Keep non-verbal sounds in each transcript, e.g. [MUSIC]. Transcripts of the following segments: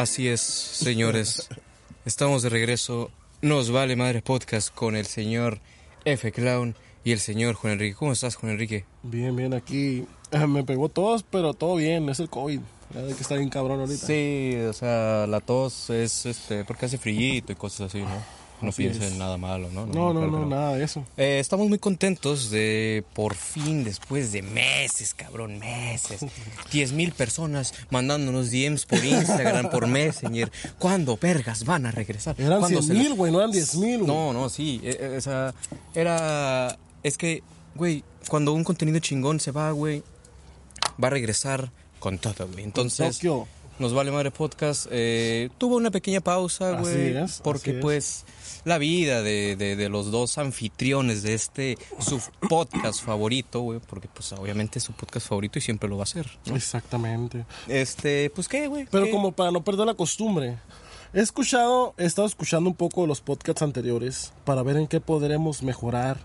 Así es, señores. Estamos de regreso. Nos vale madre podcast con el señor F. Clown y el señor Juan Enrique. ¿Cómo estás, Juan Enrique? Bien, bien, aquí eh, me pegó tos, pero todo bien, es el COVID. De que está bien cabrón ahorita. Sí, o sea, la tos es este porque hace frío y cosas así, ¿no? No Así piensen es. en nada malo, ¿no? No, no, no, nada de eso. Eh, estamos muy contentos de por fin, después de meses, cabrón, meses, [LAUGHS] 10 mil personas mandándonos DMs por Instagram, por Messenger. ¿Cuándo vergas van a regresar? Eran ¿Cuándo 100 se la- mil, güey, no eran 10 mil. No, no, sí. eh, o sea, era. Es que, güey, cuando un contenido chingón se va, güey, va a regresar con todo, güey. Entonces. Tokio. Nos vale madre podcast. eh, tuvo una pequeña pausa, güey. es, porque así es. pues la vida de, de- de los dos anfitriones de este su podcast favorito, güey. Porque pues obviamente es su podcast favorito y siempre lo va a ser. ¿no? Exactamente. Este, pues qué, güey. Pero ¿Qué? como para no perder la costumbre, he escuchado, he estado escuchando un poco los podcasts anteriores para ver en qué podremos mejorar,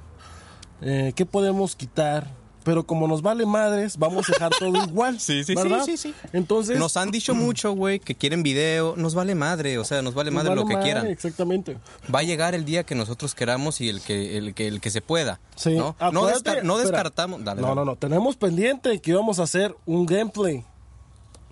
eh, qué podemos quitar. Pero como nos vale madres, vamos a dejar todo igual. [LAUGHS] Sí, sí, sí, ¿verdad? sí, sí. Entonces, Nos han dicho mucho, güey, que quieren video. Nos vale madre, o sea, nos vale nos madre vale lo que madre, quieran. Exactamente. Va a llegar el día que nosotros queramos y el que el que, el que se pueda. Sí. ¿no? No, descar- no descartamos. Dale, No, dale. no, no. Tenemos pendiente que íbamos a hacer un gameplay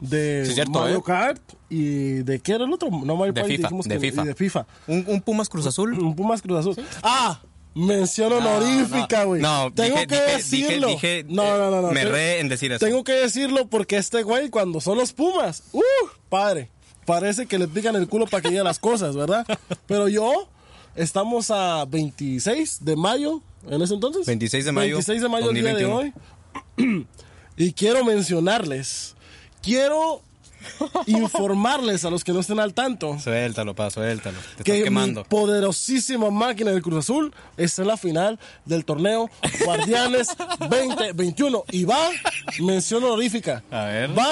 de Sí, cierto, Mario ¿eh? Kart y de qué era el otro. No Mario De Party, FIFA, dijimos de que- FIFA. y de FIFA. Un, un Pumas Cruz Azul. Un Pumas Cruz Azul. Ah, mención honorífica, güey. No, tengo dije- que dije- decirlo. dije- dije, no, eh, no, no, no. me re en decir eso. Tengo que decirlo porque este güey cuando son los Pumas, uh, padre, parece que le pican el culo para que digan las cosas, ¿verdad? [LAUGHS] Pero yo estamos a 26 de mayo en ese entonces. 26 de mayo, 26 de mayo el día de 2021. hoy. [CLEARS THROAT] y quiero mencionarles, quiero [LAUGHS] informarles a los que no estén al tanto Suéltalo, pa, suéltalo. Te que estás mi quemando. poderosísima máquina del Cruz Azul está en la final del torneo Guardianes [LAUGHS] 2021 y va, mención honorífica, A ver. va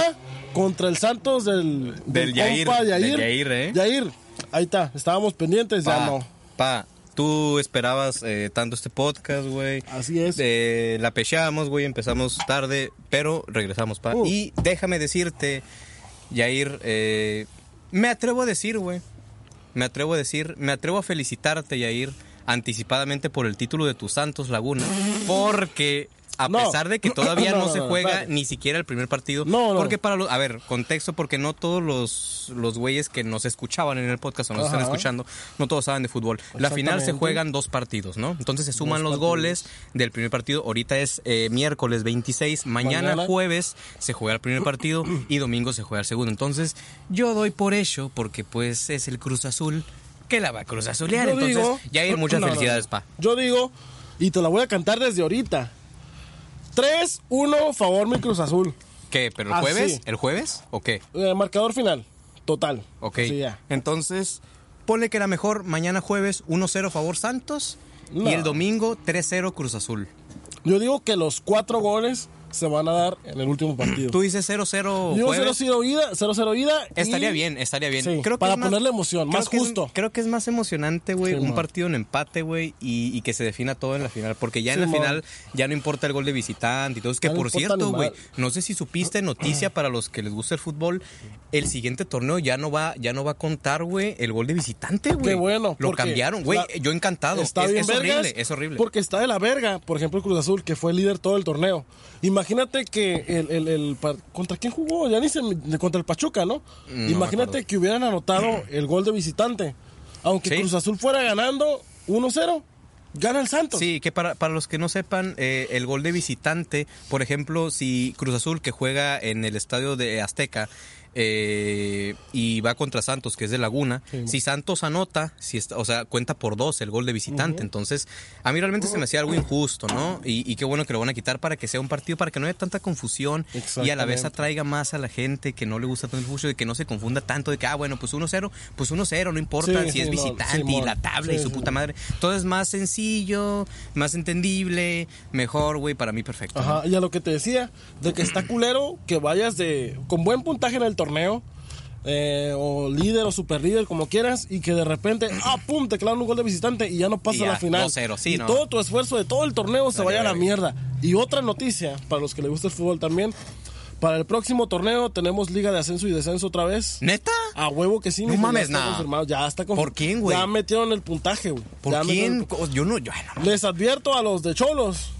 contra el Santos del, Del Yair, compa del Yair, ¿eh? Yair, ahí está, estábamos pendientes, ya no. pa, tú esperabas eh, tanto este podcast, güey. Así es. Eh, la pechamos, güey, empezamos tarde, pero regresamos, pa. Uh. Y déjame decirte, Yair, eh, me atrevo a decir, güey. Me atrevo a decir, me atrevo a felicitarte, Yair, anticipadamente por el título de tu Santos Laguna, porque a No. pesar de que todavía no, No, no, se juega ni siquiera el primer partido, No, no. porque para los, a ver, contexto, porque no todos los, los güeyes que nos escuchaban en el podcast o nos están escuchando, no todos saben de fútbol. La final se juegan dos partidos, ¿no? Entonces se suman Dos los partidos. goles del primer partido. Ahorita es eh, miércoles 26, mañana, Mañana. jueves se juega el primer partido y domingo se juega el segundo. Entonces yo doy por hecho, porque pues es el Cruz Azul, que la va a Cruz Azulear. Yo Entonces, digo- ya hay muchas No, felicidades, pa. Yo digo, y te la voy a cantar desde ahorita, 3-1 favor mi Cruz Azul, ¿Qué? ¿Pero el Así. jueves? ¿El jueves? ¿O qué? Eh, marcador final, total. Ok. Sí, ya. Entonces, ponle que era mejor mañana jueves 1-0 favor Santos No. y el domingo 3-0 Cruz Azul. Yo digo que los cuatro goles se van a dar en el último partido. Tú dices 0-0 Digo jueves. 0-0 ida, 0-0 ida. y- Estaría bien, estaría bien. Sí, creo que para más- ponerle emoción, más es- justo. creo que es más emocionante, güey, Sí, un partido en empate, güey, y, y que se defina todo en la final. Porque ya en la final ya no importa el gol de visitante y todo. Es que, Ya por cierto, güey, no sé si supiste noticia para los que les gusta el fútbol, el siguiente torneo ya no va ya no va a contar, güey, el gol de visitante, güey. Qué bueno. Lo cambiaron, güey. Yo encantado. Está es bien es horrible, es horrible. Porque está de la verga, por ejemplo, el Cruz Azul, que fue el líder todo el torneo. Imagínate que el, el- ¿Contra quién jugó? Ya ni se me- Contra el Pachuca, ¿no? Mm, No Imagínate que hubieran anotado [CLEARS THROAT] el gol de visitante. Aunque Sí. Cruz Azul fuera ganando 1-0, gana el Santos. Sí, que para, para los que no sepan, eh, el gol de visitante, por ejemplo, si Cruz Azul que juega en el estadio de Azteca eh, y va contra Santos, que es de Laguna, Sí. si Santos anota, si está, o sea, cuenta por dos el gol de visitante. Entonces, a mí realmente se me hacía algo injusto, ¿no? Y, y qué bueno que lo van a quitar para que sea un partido, para que no haya tanta confusión y a la vez atraiga más a la gente que no le gusta tanto el fútbol y que no se confunda tanto de que, ah, bueno, pues 1-0, pues 1-0, no importa Sí, si es no, visitante y la tabla y su puta madre. Todo es más sencillo, más entendible, mejor, güey, para mí perfecto. ¿no? Ajá, y a lo que te decía, de que está [CLEARS THROAT] culero que vayas de con buen puntaje en el torneo, eh, o líder o super líder, como quieras, y que de repente, [CLEARS THROAT] ah, pum, te clavan un gol de visitante y ya no pasa ya, la final. 2-0, sí, y ¿no? todo tu esfuerzo de todo el torneo se vaya a la mierda. Y otra noticia, para los que les gusta el fútbol también, Para el próximo torneo tenemos Liga de Ascenso y Descenso otra vez. ¿Neta? A huevo que sí, No mames, confirmado, Ya está confirmado. ¿Por quién, güey? Ya metieron el puntaje, güey. ¿Por Ya quién? Yo no, yo, no. Les advierto a los de Cholos.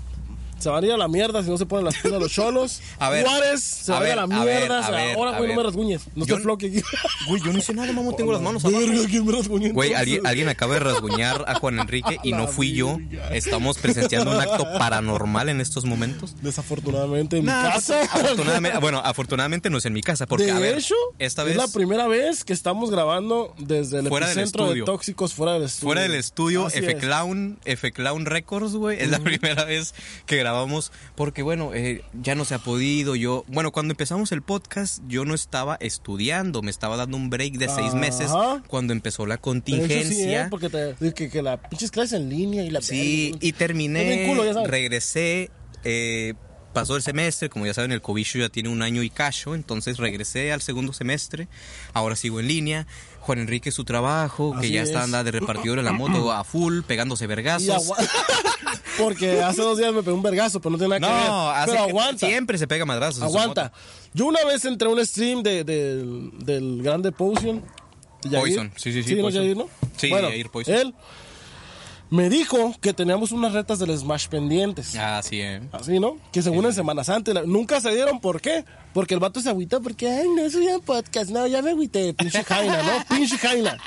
Se van a ir a la mierda si no se ponen las pilas los cholos. [LAUGHS] A ver, Juárez se a va a ir a la a ver, mierda. a ver, Ahora, güey, no me rasguñes. No Yo te floque aquí. [LAUGHS] Güey, yo no hice nada, mamón, tengo las manos abajo. Verga, ¿quién me rasguñó Güey, alguien, alguien acaba de rasguñar a Juan Enrique y [LAUGHS] no fui yo. Estamos presenciando un acto paranormal en estos momentos. Desafortunadamente en mi Nah, casa. afortunadamente, bueno, afortunadamente no es en mi casa, porque de a ver, hecho, esta es vez la primera vez que estamos grabando desde el Fuera del epicentro de estudio. tóxicos fuera del estudio. fuera del estudio, F es. Clown, F Clown Records, güey, es la primera vez que grabamos, porque bueno, eh, ya no se ha podido. Yo, bueno, cuando empezamos el podcast, yo no estaba estudiando, me estaba dando un break de seis Ajá. meses cuando empezó la sí, contingencia. ¿eh? Porque te, que, que la pinches clases en línea y la Sí, y terminé, culo, regresé, eh, pasó el semestre, como ya saben, el cobicho ya tiene un año y cacho, entonces regresé al segundo semestre, ahora sigo en línea. Juan Enrique su trabajo, que ya está es. anda de repartidor en la moto a full, pegándose vergazos. [LAUGHS] Porque hace dos días me pegó un vergazo, pero no tiene nada que ver. No, hace pero aguanta. siempre se pega madrazos. Aguanta. Yo una vez entré a un stream de, de- del grande Potion. Yair. Poison, sí, sí, sí, ¿no, Poison. Yair, ¿no? Sí, bueno, Yair Poison. Él me dijo que teníamos unas retas del Smash pendientes. Ah, sí, eh. Así, ¿no? Que según en Semana Santa. Nunca se dieron. ¿Por qué? Porque el vato se agüitó porque, ay, no soy un podcast. No, ya me agüité. Pinche Jaina, ¿no? [LAUGHS] Pinche Jaina.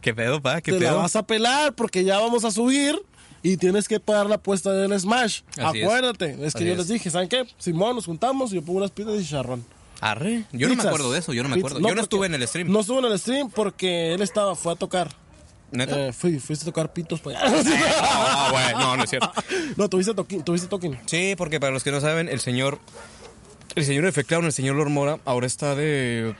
¿Qué pedo, pa? ¿Qué Te la pedo? vas a pelar porque ya vamos a subir y tienes que pagar la apuesta del Smash. Así es. Acuérdate. Es, que Así yo es. les dije, ¿saben qué? Simón, nos juntamos y yo pongo unas pizzas y chicharrón. Arre. Yo no me acuerdo de eso, yo no me acuerdo. yo no estuve en el stream. No estuve en el stream porque él estaba, fue a tocar. ¿Neta? Eh, fui, fuiste a tocar pitos para allá. Ah, no, no es cierto. [LAUGHS] no, tuviste toquín, tuviste toquín. Sí, porque para los que no saben, el señor. El señor F. Clown, el señor Lord Mora, ahora está de.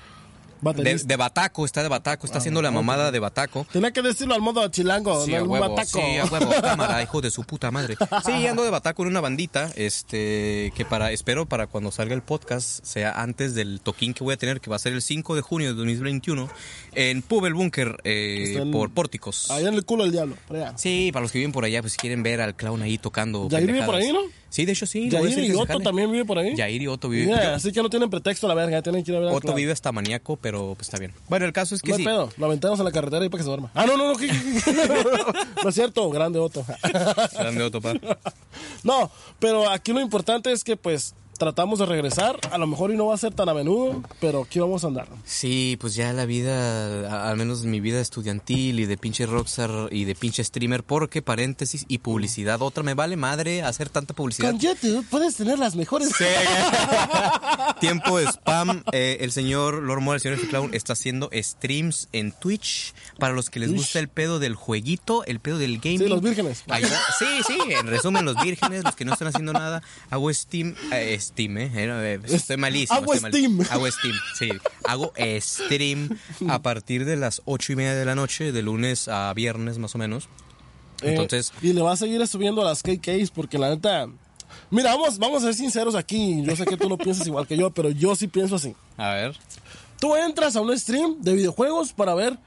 De, Bataco, está de Bataco, está haciendo la mamada de Bataco. Tenía que decirlo al modo chilango, Sí, no a huevo, bataco. sí, a huevo, [LAUGHS] cámara, hijo de su puta madre. Sí, ando de Bataco en una bandita, este, que para, espero para cuando salga el podcast sea antes del toquín que voy a tener, que va a ser el 5 de junio de 2021, en Pub El Búnker, eh, por Pórticos. Allá en el culo del diablo, allá. Sí, para los que viven por allá, pues si quieren ver al clown ahí tocando. Yair vive por ahí, ¿no? Sí, de hecho sí. Yair y Otto también vive por ahí. Yair y Otto viven. Mira, yo- así que no tienen pretexto la verga, tienen que ir a ver Otto vive hasta maníaco, pero pues está bien. Bueno, el caso es que No sí. pedo, lo aventamos a la carretera y para que se duerma. Ah, no, no, no, [LAUGHS] no es cierto, grande Otto. Grande Otto, pa. [LAUGHS] no, pero aquí lo importante es que pues tratamos de regresar, a lo mejor y no va a ser tan a menudo, pero aquí vamos a andar. Sí, pues ya la vida, al menos mi vida estudiantil y de pinche rockstar y de pinche streamer, porque paréntesis y publicidad. Otra me vale madre hacer tanta publicidad. Con YouTube puedes tener las mejores... [LAUGHS] Tiempo de spam. Eh, el señor Lord Mora, el señor F. Clown, está haciendo streams en Twitch. Para los que les Twitch. gusta el pedo del jueguito, el pedo del gaming. Sí, los vírgenes. Sí, sí, en resumen, los vírgenes, los que no están haciendo nada. Hago Steam. eh, Steam, eh. Estoy malísimo. Hago estoy mal- Steam. Hago Steam, sí. Hago stream a [LAUGHS] partir de las ocho y media de la noche, de lunes a viernes más o menos. Eh, Entonces, y le va a seguir subiendo a las KKs porque la neta... Mira, vamos, vamos a ser sinceros aquí. Yo sé que tú no piensas igual que yo, pero yo sí pienso así. a ver. Tú entras a un stream de videojuegos para ver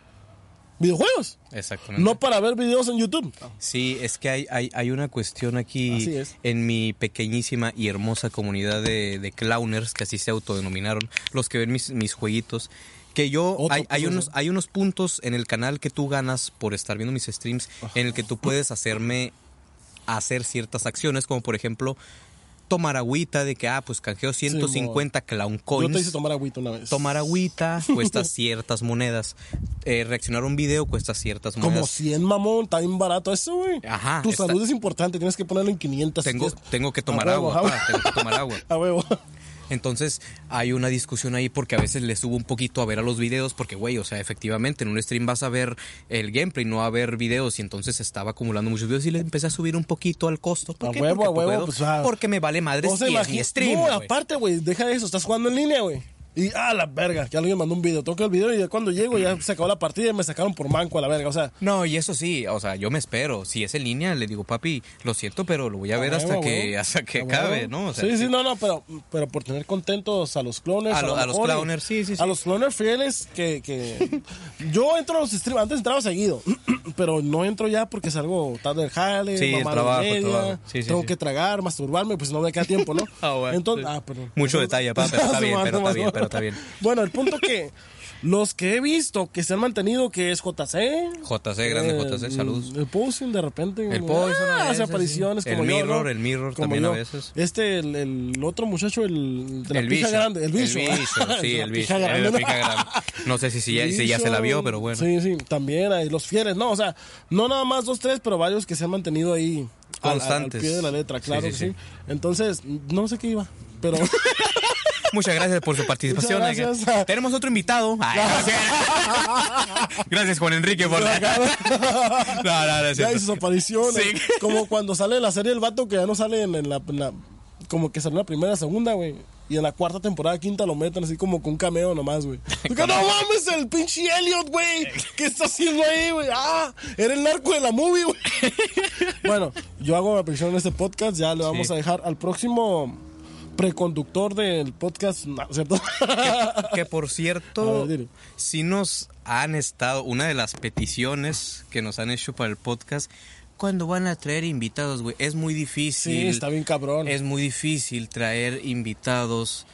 videojuegos, Exactamente. no para ver videos en YouTube. Sí, es que hay, hay, hay una cuestión aquí en mi pequeñísima y hermosa comunidad de, de clowners, que así se autodenominaron, los que ven mis, mis jueguitos, que yo, Otro hay, hay, unos, hay unos puntos en el canal que tú ganas por estar viendo mis streams, en el que tú puedes hacerme hacer ciertas acciones, como por ejemplo tomar agüita de que, ah, pues canjeo 150 clown Yo coins. te hice tomar agüita una vez. Tomar agüita [LAUGHS] cuesta ciertas monedas. Eh, reaccionar a un video cuesta ciertas monedas. Como 100, mamón, está bien barato eso, güey. Ajá, Tu está- salud es importante, tienes que ponerlo en 500. si Tengo, tengo que tomar agua, pa, tengo que tomar agua. A huevo. Entonces hay una discusión ahí porque a veces le subo un poquito a ver a los videos porque, güey, o sea, efectivamente en un stream vas a ver el gameplay, no a ver videos y entonces estaba acumulando muchos videos y le empecé a subir un poquito al costo. ¿Por A qué? huevo, porque a huevo, puedo, pues, ah. porque me vale madre O sea, si es mi stream. No, güey. aparte, güey, deja de eso, estás jugando en línea, güey. Y, ah, la verga, que alguien mandó un video. Toca el video y ya cuando llego ya se acabó la partida y me sacaron por manco a la verga. O sea, No, y eso sí, o sea, yo me espero. Si es en línea, le digo, papi, lo siento, pero lo voy a ver hasta huevo, que, huevo. hasta que acabe. ¿no? O sea, sí, sí, no, no, pero, pero por tener contentos a los clones. A lo- lo a los clowners, sí, sí, sí. A los clowners fieles que, que... [LAUGHS] Yo entro a los streams, antes entraba seguido. [CLEARS THROAT] pero no entro ya porque salgo tarde del jale, Sí, mamá trabajo, de el media, trabajo. Sí, sí, tengo que tragar, masturbarme, pues no me queda tiempo, ¿no? [LAUGHS] Ah, bueno, Entonces, ah. Mucho detalle, pa, pero [LAUGHS] está bien, pero está bien, pero está bien. [LAUGHS] Bueno, el punto que los que he visto que se han mantenido, que es JC. JC, grande eh, JC, saludos. El Poison de repente. El a ah, hace apariciones sí. como El yo, Mirror, ¿no? el Mirror Como también a yo. veces. Este, el, el otro muchacho, el de la El pija bicho. grande. El bicho. El bicho, [LAUGHS] sí, el bicho. grande, pija grande. No sé si, si, ya, si ya se la vio, pero bueno. Sí, sí, también hay los fieles, no, o sea, no nada más dos, tres, pero varios que se han mantenido ahí al- al- Constantes. Al, pie de la letra, claro sí, que sí. Entonces, no sé qué iba, pero [LAUGHS] Muchas gracias por su participación. Gracias. Tenemos otro invitado. Ay, gracias. [LAUGHS] Gracias, Juan Enrique, por la... No, [LAUGHS] no, no, ya hizo sus apariciones. Sí. Como cuando sale la serie El Vato que ya no sale en, en la, en la- Como que salió en la primera, segunda, güey. Y en la cuarta temporada, quinta, lo meten así como con un cameo nomás, güey. [LAUGHS] No mames, el pinche Elliot, güey. ¿Qué está haciendo ahí, güey? Ah, era el narco de la movie, güey. bueno, yo hago una aparición en este podcast. Ya le vamos Sí. a dejar al próximo preconductor del podcast, no, ¿cierto? Que por cierto, [LAUGHS] ver, si nos han estado, una de las peticiones que nos han hecho para el podcast, cuando van a traer invitados, güey, es muy difícil. sí, está bien cabrón. Es muy difícil traer invitados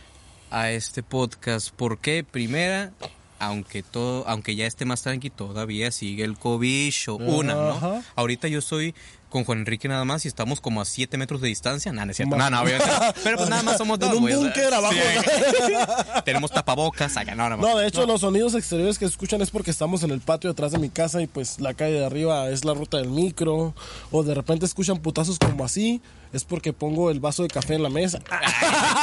a este podcast. porque Primera, aunque todo, aunque ya esté más tranqui, todavía sigue el COVID. o Una, ¿no? Ahorita yo estoy con Juan Enrique nada más y estamos como a 7 metros de distancia. Nada, no es cierto. No. [LAUGHS] Pero pues nada más somos En dos, un o sea, búnker abajo. sí. [LAUGHS] Tenemos tapabocas acá, no, no, No, de hecho, los sonidos exteriores que escuchan es porque estamos en el patio detrás de mi casa y pues la calle de arriba es la ruta del micro. O de repente escuchan putazos como así, es porque pongo el vaso de café en la mesa. Ay,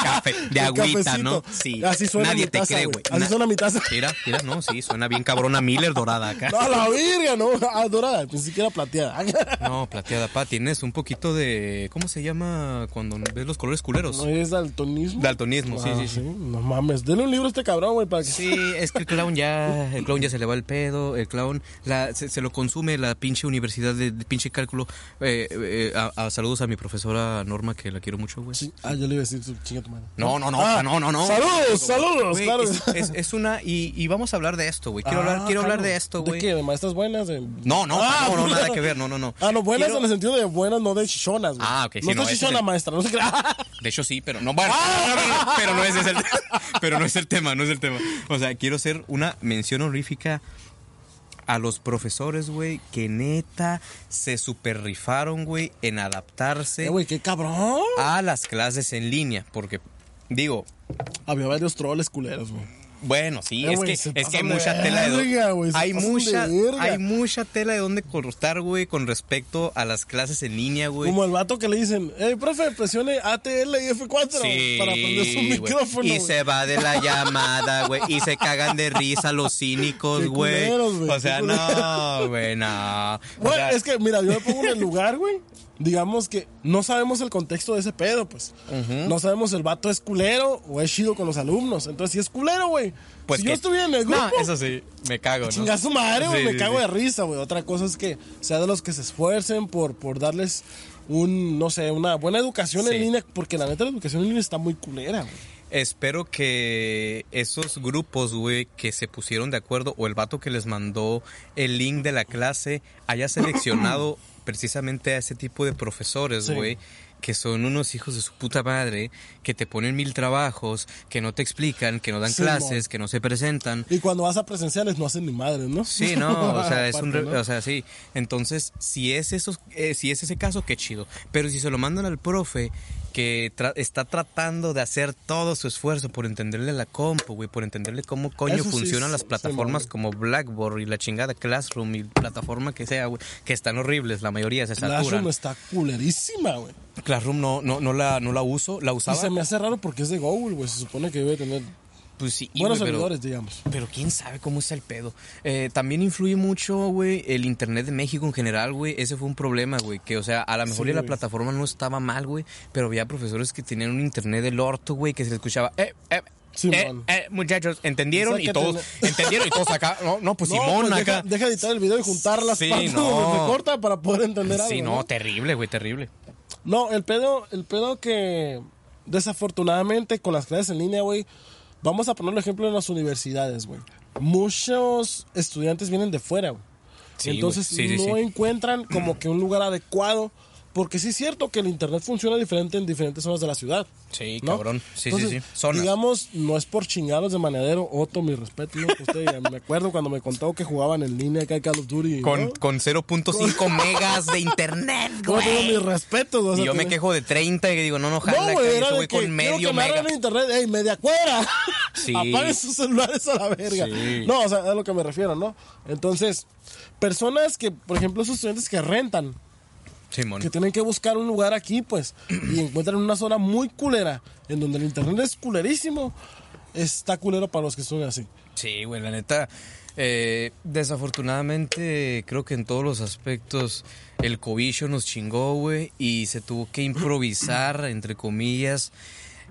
café, de [LAUGHS] El agüita, ¿no? Sí. Así suena Nadie mi te taza, cree, güey. Así Na- suena mi taza. Mira, mira, no, sí, suena bien cabrona Miller dorada acá. No, la virga, no. Ah, dorada, ni siquiera plateada. [LAUGHS] No, plateada, pa, tienes un poquito de. ¿Cómo se llama cuando ves los colores culeros? ¿No es daltonismo? Daltonismo, sí, Ah, sí, sí. No mames, denle un libro a este cabrón, güey, para que... Sí, es que el clown ya, el clown ya se le va el pedo, el clown la, se, se lo consume la pinche universidad de, de pinche cálculo. Eh, eh, a- a- saludos a mi profesora Norma, que la quiero mucho, güey. Sí. Ah, yo le iba a decir, su chinga tu madre. No, no, no, Ah, no, no, no. Saludos, saludos, Güey, claro. es, es- es una, y, y vamos a hablar de esto, güey. Quiero Ah, hablar, quiero hablar de esto, güey. ¿De qué? ¿De maestras buenas? De- No, no, Ah, no, no, nada [LAUGHS] que ver, no, no, no. Ah, no, buenas Quiero- en el sentido de buenas, no de chichonas, güey. Ah, ok, sí, No, no, es chichona, el- maestra, no qué. Ah, [LAUGHS] De hecho sí, pero no, bueno, pero no es el [LAUGHS] pero no es el tema, no es el tema. O sea, quiero hacer una mención honorífica a los profesores, güey, que neta se super rifaron, güey, en adaptarse Eh, güey, qué cabrón. a las clases en línea, porque digo, Había varios troles culeros, güey. Bueno, sí, Eh, es güey, que es que hay mucha tela de güey, se hay de hay mucha tela de donde cortar, güey, con respecto a las clases en línea, güey. Como el vato que le dicen, hey, profe, presione ATL y F4 Sí, para prender su güey. micrófono. Y güey. se va de la [LAUGHS] llamada, güey. Y se cagan de risa los cínicos, güey. güey, O sea, no, güey, no. O Bueno, sea, es que, mira, yo me pongo en el lugar, güey. Digamos que no sabemos el contexto de ese pedo, pues. No sabemos el vato es culero o es chido con los alumnos. Entonces, si es culero, güey. Pues si que- yo estuviera en el grupo, No, eso sí, me cago, ¿no? chinga su madre, güey. Sí, me sí, cago sí. de risa, güey. Otra cosa es que sea de los que se esfuercen por, por darles un, no sé, una buena educación en línea. Porque la neta, la educación en línea está muy culera, güey. Espero que esos grupos, güey, que se pusieron de acuerdo o el vato que les mandó el link de la clase haya seleccionado [CLEARS THROAT] precisamente a ese tipo de profesores, güey. Que son unos hijos de su puta madre, que te ponen mil trabajos, que no te explican, que no dan Sí, clases, que no se presentan. Y cuando vas a presenciales no hacen ni madre, ¿no? Sí, no, o [LAUGHS] sea, es un, Aparte, ¿no? o sea, sí. Entonces, si es esos, eh, si es ese caso, qué chido. Pero si se lo mandan al profe que tra- está tratando de hacer todo su esfuerzo por entenderle la compu, güey, por entenderle cómo coño Eso funcionan las plataformas como Blackboard y la chingada Classroom y plataforma que sea, güey, que están horribles, la mayoría se saturan. Classroom está culerísima, güey. Classroom no, no, no la, no la uso, la Y usaba. se me hace raro porque es de Google, güey. Se supone que debe tener Pues sí, buenos pero- servidores, digamos. Pero quién sabe cómo está el pedo. Eh, también influye mucho, güey, el internet de México en general, güey. Ese fue un problema, güey. Que, o sea, a lo mejor Sí, la plataforma no estaba mal, güey. Pero había profesores que tenían un internet del orto, güey, que se les escuchaba, eh, eh. Simón. eh, eh, muchachos, ¿entendieron? Y todos, ten- ¿entendieron? Y todos acá, no, no, pues No, Simón pues acá. deja, deja editar el video y juntar las Sí, partes no. donde se corta para poder entender algo. Sí, no, terrible, güey, terrible. No, el pedo, el pedo que desafortunadamente con las clases en línea, güey, vamos a poner el ejemplo en las universidades, güey. Muchos estudiantes vienen de fuera, güey. Sí, Entonces sí, no sí. encuentran como que un lugar adecuado. Porque sí es cierto que el internet funciona diferente en diferentes zonas de la ciudad. Sí, ¿no? cabrón. Sí, Entonces, sí, sí. Zonas. Digamos, no es por chingados de manadero. Otto, mi respeto. ¿no? Usted, me acuerdo cuando me contó que jugaban en línea acá en Call of Duty. Con, ¿no? con 0.5 megas de internet, [LAUGHS] No, tengo mis güey. respetos. o Y sea, yo me quejo de 30 y digo, no, no, jala, No, güey, de güey con medio que me mega. en internet, ey, media cuera. Sí. [LAUGHS] Apaguen sus celulares a la verga. Sí. No, o sea, es a lo que me refiero, ¿no? Entonces, personas que, por ejemplo, esos estudiantes que rentan, Simón. que tienen que buscar un lugar aquí, pues, y [CLEARS THROAT] encuentran una zona muy culera, en donde el internet es culerísimo, está culero para los que estudian así. Sí, güey, la neta. eh, desafortunadamente, creo que en todos los aspectos el cobicho nos chingó, güey, y se tuvo que improvisar, entre comillas,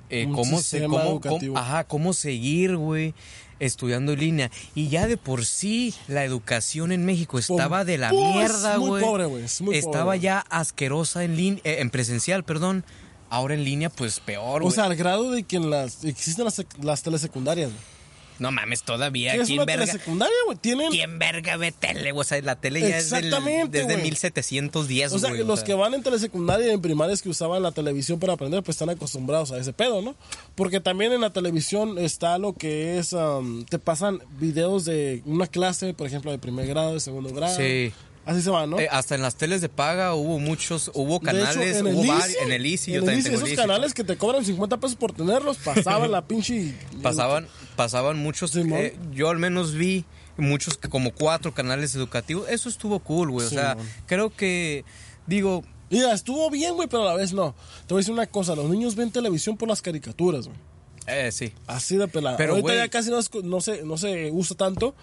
eh, cómo, se, cómo, cómo- ajá, cómo seguir, güey, estudiando en línea. Y ya de por sí la educación en México estaba de la Pues, mierda, muy güey. pobre, güey, es muy Estaba pobre. ya asquerosa en línea, en presencial, perdón. Ahora en línea, pues peor, O sea, al grado de que en las, existen las, las telesecundarias, güey. No mames, todavía. ¿Qué es ¿Quién una verga? telesecundaria, güey? Tienen... ¿Quién verga ve tele? O sea, la tele ya es del, desde güey. 1710, O sea, que los que van en telesecundaria y en primarias que usaban la televisión para aprender, pues están acostumbrados a ese pedo, ¿no? Porque también en la televisión está lo que es, um, te pasan videos de una clase, por ejemplo, de primer grado, de segundo grado. Sí. Así se va, ¿no? Eh, hasta en las teles de paga hubo muchos, hubo canales, hecho, hubo varios, en el ICI, yo el también ICI, tengo el esos canales que te cobran 50 pesos por tenerlos, pasaban la [LAUGHS] pinche... Pasaban, pasaban muchos, eh, yo al menos vi muchos, como cuatro canales educativos, eso estuvo cool, güey, o sea, creo que, digo, Mira, estuvo bien, güey, pero a la vez no. Te voy a decir una cosa, los niños ven televisión por las caricaturas, güey. Eh, sí, Así de pelada. Pero, Ahorita ya casi no, es- no se, no se usa tanto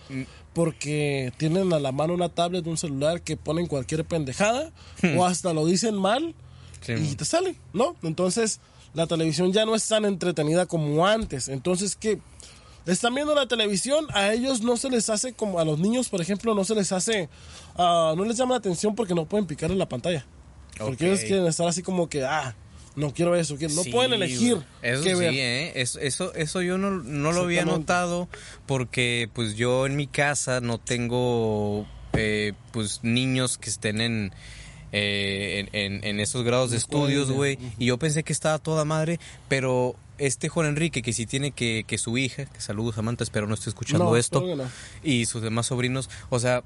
porque tienen a la mano una tablet, un celular que ponen cualquier pendejada o hasta lo dicen mal Sí, y te sale, ¿no? Entonces la televisión ya no es tan entretenida como antes. Entonces, ¿qué? Están viendo la televisión, a ellos no se les hace como a los niños, por ejemplo, no se les hace, ah, no les llama la atención porque no pueden picar en la pantalla. Porque ellos quieren estar así como que, ah, no quiero eso, quiero- no Sí, pueden elegir. Eso qué sí, ver. ¿eh? Eso, eso, eso yo no, no lo había notado porque pues yo en mi casa no tengo eh, pues niños que estén en, eh, en, en- en esos grados de estudios, güey. Y yo pensé que estaba toda madre, pero este Juan Enrique que sí tiene que, que su hija, que saludos Samantha, espero no esté escuchando No, esto, que no. y sus demás sobrinos, o sea,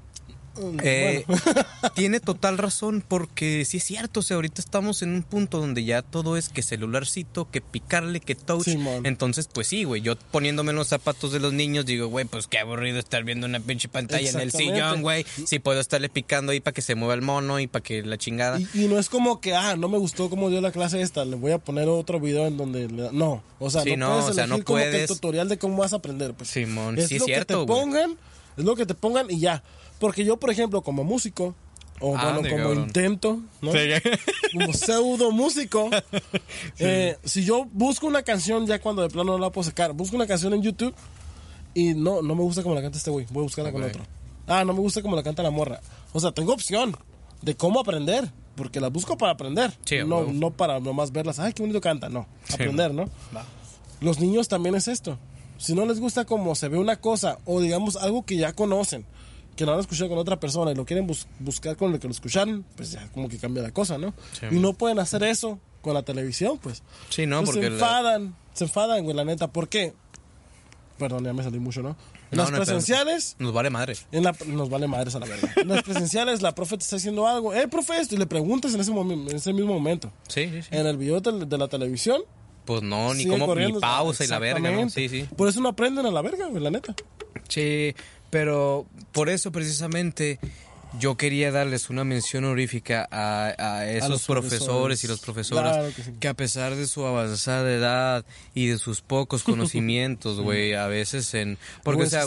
eh, bueno. [LAUGHS] tiene total razón porque sí es cierto, o sea, ahorita estamos en un punto donde ya todo es que celularcito, que picarle, que touch. Entonces, pues sí, güey, yo poniéndome los zapatos de los niños digo, güey, pues qué aburrido estar viendo una pinche pantalla en el sillón, güey. Si puedo estarle picando ahí para que se mueva el mono y para que la chingada. Y, y no es como que, ah, no me gustó cómo dio la clase esta, le voy a poner otro video en donde... le- no, o sea, Sí, no, puedes o sea, no como que el puedes. tutorial de cómo vas a aprender. Pues. Simón, es sí es lo cierto, que te pongan, es lo que te pongan y ya. Porque yo, por ejemplo, como músico, o Ah, bueno, como cabrón. intento, ¿no? como pseudo músico, [LAUGHS] eh, si yo busco una canción ya cuando de plano no la puedo sacar, busco una canción en YouTube y no, no me gusta como la canta este güey, voy a buscarla con otro. Ah, no me gusta como la canta la morra. O sea, tengo opción de cómo aprender, porque las busco para aprender, Sí, no, no para nomás verlas, ay, qué bonito canta, no, Sí, aprender, ¿no? Va. Los niños también es esto. Si no les gusta cómo se ve una cosa o digamos algo que ya conocen, que lo han escuchado con otra persona y lo quieren bus- buscar con lo que lo escucharon, pues ya como que cambia la cosa, ¿no? Sí. Y no pueden hacer eso con la televisión, pues. Sí, no, porque se la- enfadan, se enfadan, güey, la neta. ¿Por qué? Perdón, ya me salí mucho, ¿no? En No, las no presenciales, Nos vale madre. en la, nos vale madres a la verdad. En las presenciales, la profe te está haciendo algo. Eh, profe, esto, y le preguntas en ese, momen- en ese mismo momento. Sí, sí, sí. En el video de, de la televisión, Pues no, ni como ni pausa y la verga, ¿no? Sí, sí. Por eso no aprenden a la verga, güey, la neta. Sí, pero por eso precisamente yo quería darles una mención honorífica a, a esos los profesores. profesores. y los profesores Claro que sí. que a pesar de su avanzada edad y de sus pocos [LAUGHS] conocimientos, güey, a veces en porque o sea,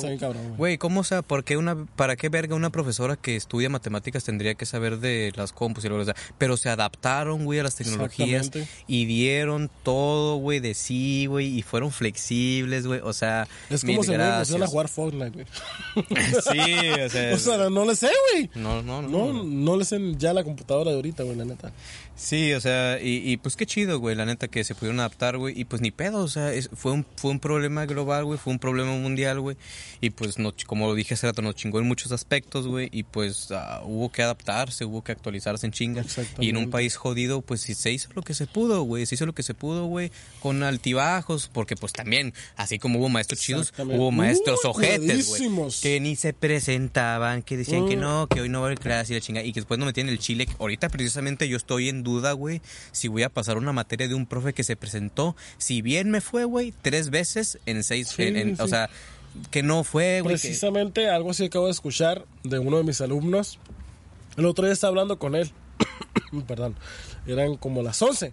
güey. ¿cómo o sea, por qué una para qué verga una profesora que estudia matemáticas tendría que saber de las compus y lo que sea? Pero se adaptaron, güey, a las tecnologías y dieron todo, güey, de sí, güey, y fueron flexibles, güey, o sea, Es como se emociona jugar Fortnite, güey. [LAUGHS] Sí, o sea, [LAUGHS] O sea, no le sé, güey. No, no, no. No, no les en ya la computadora de ahorita, güey, la neta. Sí, o sea, y, y, pues qué chido, güey, la neta que se pudieron adaptar, güey, y pues ni pedo, o sea, es- fue, un, fue un problema global, güey, fue un problema mundial, güey, y pues no, como lo dije hace rato, nos chingó en muchos aspectos, güey, y pues ah, hubo que adaptarse, hubo que actualizarse en chinga, y en un país jodido, pues sí, se hizo lo que se pudo, güey, se hizo lo que se pudo, güey, con altibajos, porque pues también, así como hubo maestros chidos, hubo maestros Uy, ojetes, güey, que ni se presentaban, que decían que Mm. no, que hoy no va a haber clase y la chingada, y que después no metían el chile. Ahorita precisamente yo estoy en duda, güey, si voy a pasar una materia de un profe que se presentó, si bien me fue, güey, tres veces en seis, Sí, en- en- o sí. sea, que no fue, güey. que- Precisamente algo así acabo de escuchar de uno de mis alumnos. El otro día estaba hablando con él. [COUGHS] Perdón. Eran como las 11.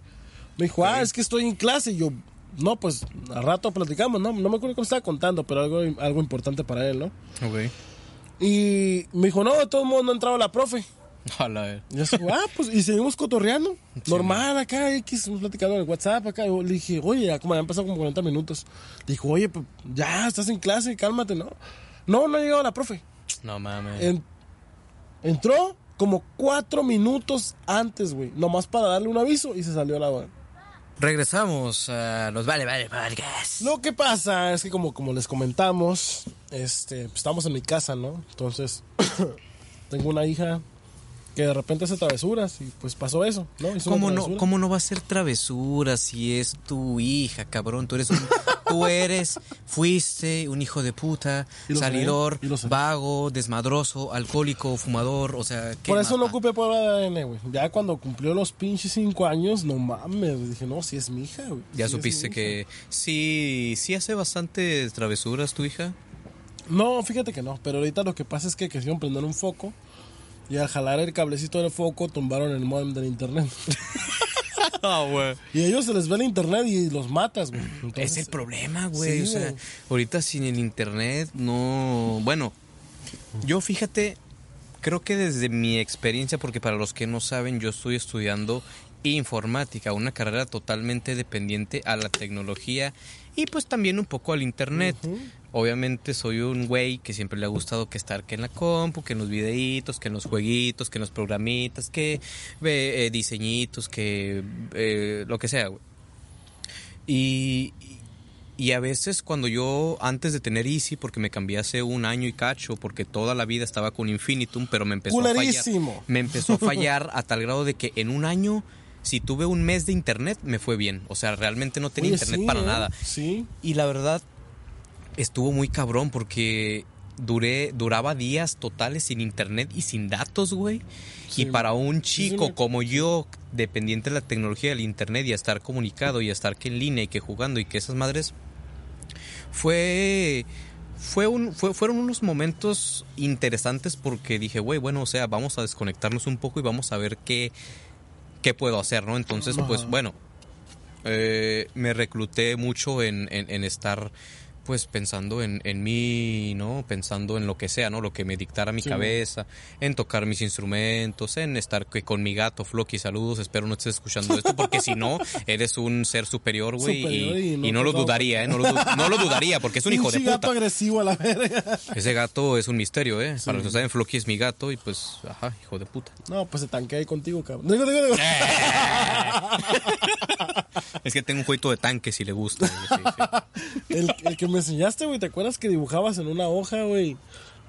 Me dijo, ah, es que estoy en clase. Y yo, no, pues al rato platicamos, ¿no? No me acuerdo cómo estaba contando, pero algo, algo importante para él, ¿no? Ok. Y me dijo, no, de todos modos no ha entrado la profe. [LAUGHS] A la ver- Y yo ah, pues, y seguimos cotorreando. Normal, acá, X, platicando en el WhatsApp, acá. Yo le dije, oye, ya como habían pasado como 40 minutos. Le dijo, oye, pues, ya, estás en clase, cálmate, ¿no? No, no ha llegado la profe. No mames. En- entró como cuatro minutos antes, güey. Nomás para darle un aviso y se salió a la hora. Regresamos a los Vale Vale Podcast. Lo que pasa es que como, como les comentamos, este, pues, estamos en mi casa, ¿no? Entonces, [COUGHS] tengo una hija que de repente hace travesuras y pues pasó eso, ¿no? Hizo ¿Cómo no. ¿Cómo no va a ser travesura si es tu hija, cabrón? Tú eres un, [LAUGHS] tú eres, fuiste un hijo de puta, lo salidor, lo vago, desmadroso, alcohólico, fumador, o sea, ¿qué Por eso mapa? ocupé de ADN, güey. Ya cuando cumplió los pinches cinco años, no mames. Dije, no, si es mi hija, güey. Ya supiste que sí, sí hace bastantes travesuras tu hija. No, fíjate que no. Pero ahorita lo que pasa es que quisieron prender un foco. Y al jalar el cablecito del foco, tumbaron el modem del internet. [LAUGHS] Güey. y a ellos se les ve el internet y los matas, güey. Es el problema, güey. sí, o sea, ahorita sin el internet no. Bueno, yo fíjate, creo que desde mi experiencia, porque para los que no saben, yo estoy estudiando informática, una carrera totalmente dependiente a la tecnología y pues también un poco al internet. Obviamente soy un güey que siempre le ha gustado que estar que en la compu, que en los videitos, que en los jueguitos, que en los programitas, que eh, diseñitos, que eh, lo que sea, güey. Y, y a veces cuando yo, antes de tener Easy, porque me cambié hace un año y cacho, porque toda la vida estaba con Infinitum, pero me empezó a fallar. Me empezó a [LAUGHS] fallar a tal grado de que en un año, si tuve un mes de internet, me fue bien. O sea, realmente no tenía Oye, internet sí, para ¿eh? nada. Sí. Y la verdad, estuvo muy cabrón porque duré, duraba días totales sin internet y sin datos, güey. Sí. Y para un Sí, chico como yo, dependiente de la tecnología del internet y a estar comunicado y a estar que en línea y que jugando y que esas madres, fue... Fue un, fue, fueron unos momentos interesantes porque dije, güey, bueno, o sea, vamos a desconectarnos un poco y vamos a ver qué, qué puedo hacer, ¿no? Entonces, pues bueno, eh, me recluté mucho en, en- en estar pues pensando en, en mí, ¿no? Pensando en lo que sea, ¿no? Lo que me dictara mi Sí. cabeza, en tocar mis instrumentos, en estar con mi gato, Floki, saludos, espero no estés escuchando esto, porque si no, [LAUGHS] eres un ser superior, güey, y, y no y no lo dudaría, ¿eh? No lo, du- no lo dudaría, porque es un [LAUGHS] hijo de Pinche gato puta. agresivo a la verga. Ese gato es un misterio, ¿eh? Para los que saben, Floki es mi gato y pues, ajá, hijo de puta. No, pues se tanquea ahí contigo, cabrón. Digo, digo, digo. [LAUGHS] Es que tengo un jueguito de tanque si le gusta. sí. El, el que me enseñaste, güey, ¿te acuerdas que dibujabas en una hoja, güey?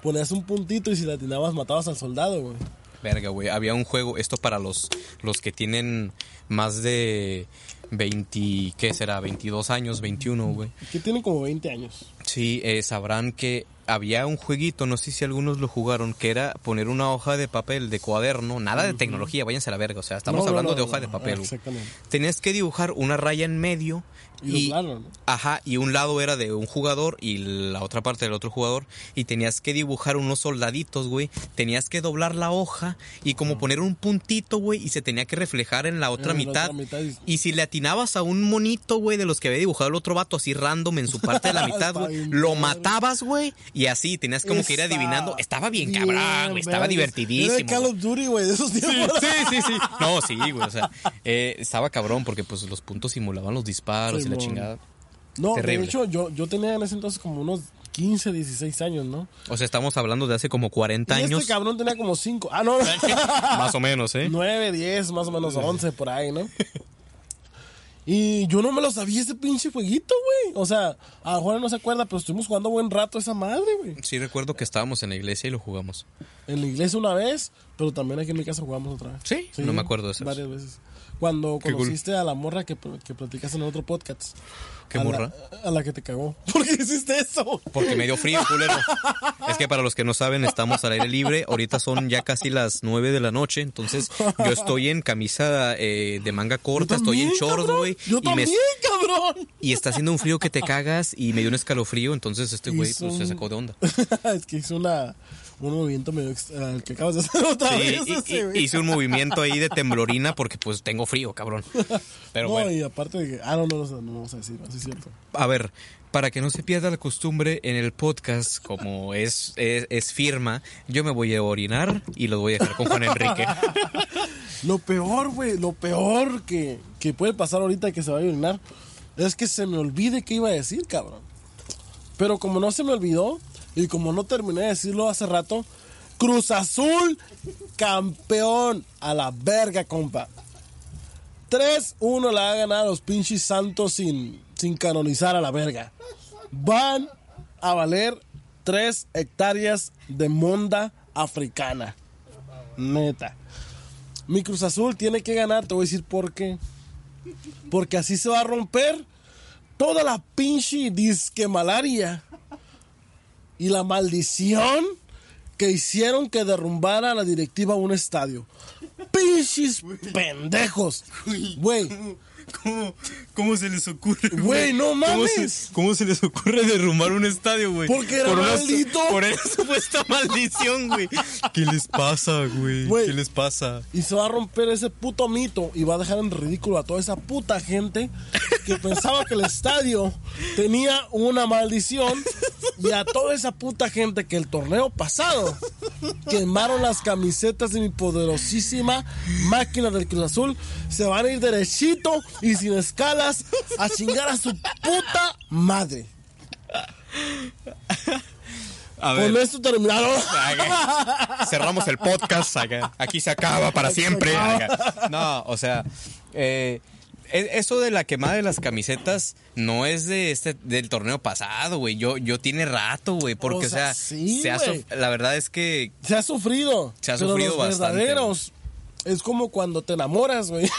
Ponías un puntito y si la atinabas matabas al soldado, güey. Verga, güey. Había un juego, esto para los, los que tienen más de 20, ¿qué será? 22 años, 21, güey. Que tiene como 20 años. Sí, eh, sabrán que había un jueguito, no sé si algunos lo jugaron, que era poner una hoja de papel de cuaderno, nada de tecnología, váyanse a la verga, o sea, estamos No, hablando no, de hoja de papel. Exactamente. Tenías que dibujar una raya en medio Y. Ajá, y un lado era de un jugador y la otra parte del otro jugador. Y tenías que dibujar unos soldaditos, güey. Tenías que doblar la hoja y como poner un puntito, güey, y se tenía que reflejar en la otra En la mitad. otra mitad y- Y si le atinabas a un monito, güey, de los que había dibujado el otro vato así random en su parte de la [LAUGHS] mitad, güey, lo matabas, güey, y así tenías como que ir adivinando. Estaba bien, cabrón, güey, estaba divertidísimo. Era el Call of Duty, güey, de esos Sí, sí, sí, sí. No, sí, güey. O sea, eh, estaba cabrón porque pues los puntos simulaban los disparos y la chingada. No, Terrible. de hecho, yo, yo tenía en ese entonces como unos 15, 16 años, ¿no? O sea, estamos hablando de hace como 40 Y años. este cabrón tenía como 5. Ah, no. [LAUGHS] Más o menos, ¿eh? 9, 10, más o menos 11 por ahí, ¿no? Y yo no me lo sabía ese pinche jueguito, güey. O sea, a mejor no se acuerda, pero estuvimos jugando buen rato esa madre, güey. Sí, recuerdo que estábamos en la iglesia y lo jugamos. En la iglesia una vez, pero también aquí en mi casa jugamos otra vez. Sí, no me acuerdo de eso. Varias veces. Cuando Qué cool. conociste a la morra que, que platicaste en el otro podcast. ¿Qué A la- morra? a la que te cagó. [LAUGHS] ¿Por qué hiciste eso? Porque me dio frío, culero. Es que para los que no saben, estamos al aire libre. Ahorita son ya casi las 9 de la noche. Entonces, yo estoy en camisa eh, de manga corta, estoy en shorts, güey. Yo Y, me- también, cabrón. y está haciendo un frío que te cagas y me dio un escalofrío. Entonces, este güey pues, se sacó de onda. [LAUGHS] es que hizo una, un movimiento medio el que acabas de hacer [LAUGHS] otra Sí, vez. y- ese, y- güey. hice un movimiento ahí de temblorina porque pues tengo frío, cabrón. Pero no, bueno. y aparte de que. Ah, no, no, no, no vamos a decir, así es cierto. A ver, para que no se pierda la costumbre en el podcast, como es, es, es firma, yo me voy a orinar y lo voy a dejar con Juan Enrique. [LAUGHS] Lo peor, güey, lo peor que, que puede pasar ahorita que se vaya a orinar es que se me olvide qué iba a decir, cabrón. Pero como no se me olvidó y como no terminé de decirlo hace rato, Cruz Azul campeón a la verga, compa. 3-1 la ha ganado los pinches santos sin, sin canonizar a la verga. Van a valer 3 hectáreas de monda africana. Neta. Mi Cruz Azul tiene que ganar, te voy a decir por qué. Porque así se va a romper toda la pinche disque malaria y la maldición que hicieron que derrumbara la directiva un estadio. Pinches pendejos. Güey, ¿Cómo, cómo se les ocurre? Güey, no ¿Cómo mames. se, cómo se les ocurre derrumbar un estadio, güey? Porque era Por una- maldito. Por una supuesta maldición, güey. ¿Qué les pasa? Güey. ¿Qué les pasa? y se va a romper ese puto mito y va a dejar en ridículo a toda esa puta gente que pensaba que el estadio tenía una maldición y a toda esa puta gente que el torneo pasado quemaron las camisetas de mi poderosísima máquina del Cruz Azul se van a ir derechito y sin escalas a chingar a su puta madre. A Con esto terminaron. Cerramos el podcast. Aquí se acaba para siempre. No, o sea, eh, eso de la quemada de las camisetas no es de este del torneo pasado, güey. Yo, yo tiene rato, güey. Porque, O o sea, sí, se ha la verdad es que Se ha sufrido. Se ha pero sufrido los bastante, verdaderos es como cuando te enamoras, güey.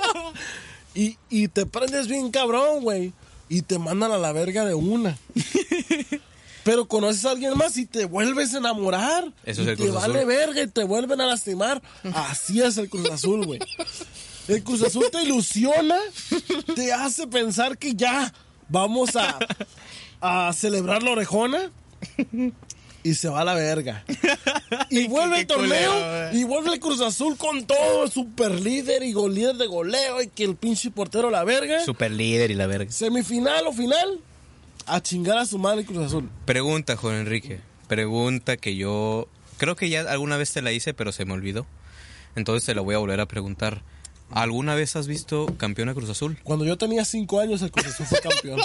[LAUGHS] y, y te prendes bien cabrón, güey. Y te mandan a la verga de una. Pero conoces a alguien más y te vuelves a enamorar. Eso y es el te Cruz vale Azul. verga y te vuelven a lastimar. [LAUGHS] Así es el Cruz Azul, güey. El Cruz Azul te ilusiona, te hace pensar que ya vamos a, a celebrar la orejona y se va a la verga. [LAUGHS] Y vuelve qué el torneo culero, güey. y vuelve el Cruz Azul con todo, super líder y gol líder de goleo y que el pinche portero la verga. super líder y la verga. Semifinal o final, a chingar a su madre Cruz Azul. Pregunta, Juan Enrique. Pregunta que yo creo que ya alguna vez te la hice, pero se me olvidó. Entonces te la voy a volver a preguntar. ¿Alguna vez has visto campeón a Cruz Azul? Cuando yo tenía 5 años, el Cruz Azul fue campeón.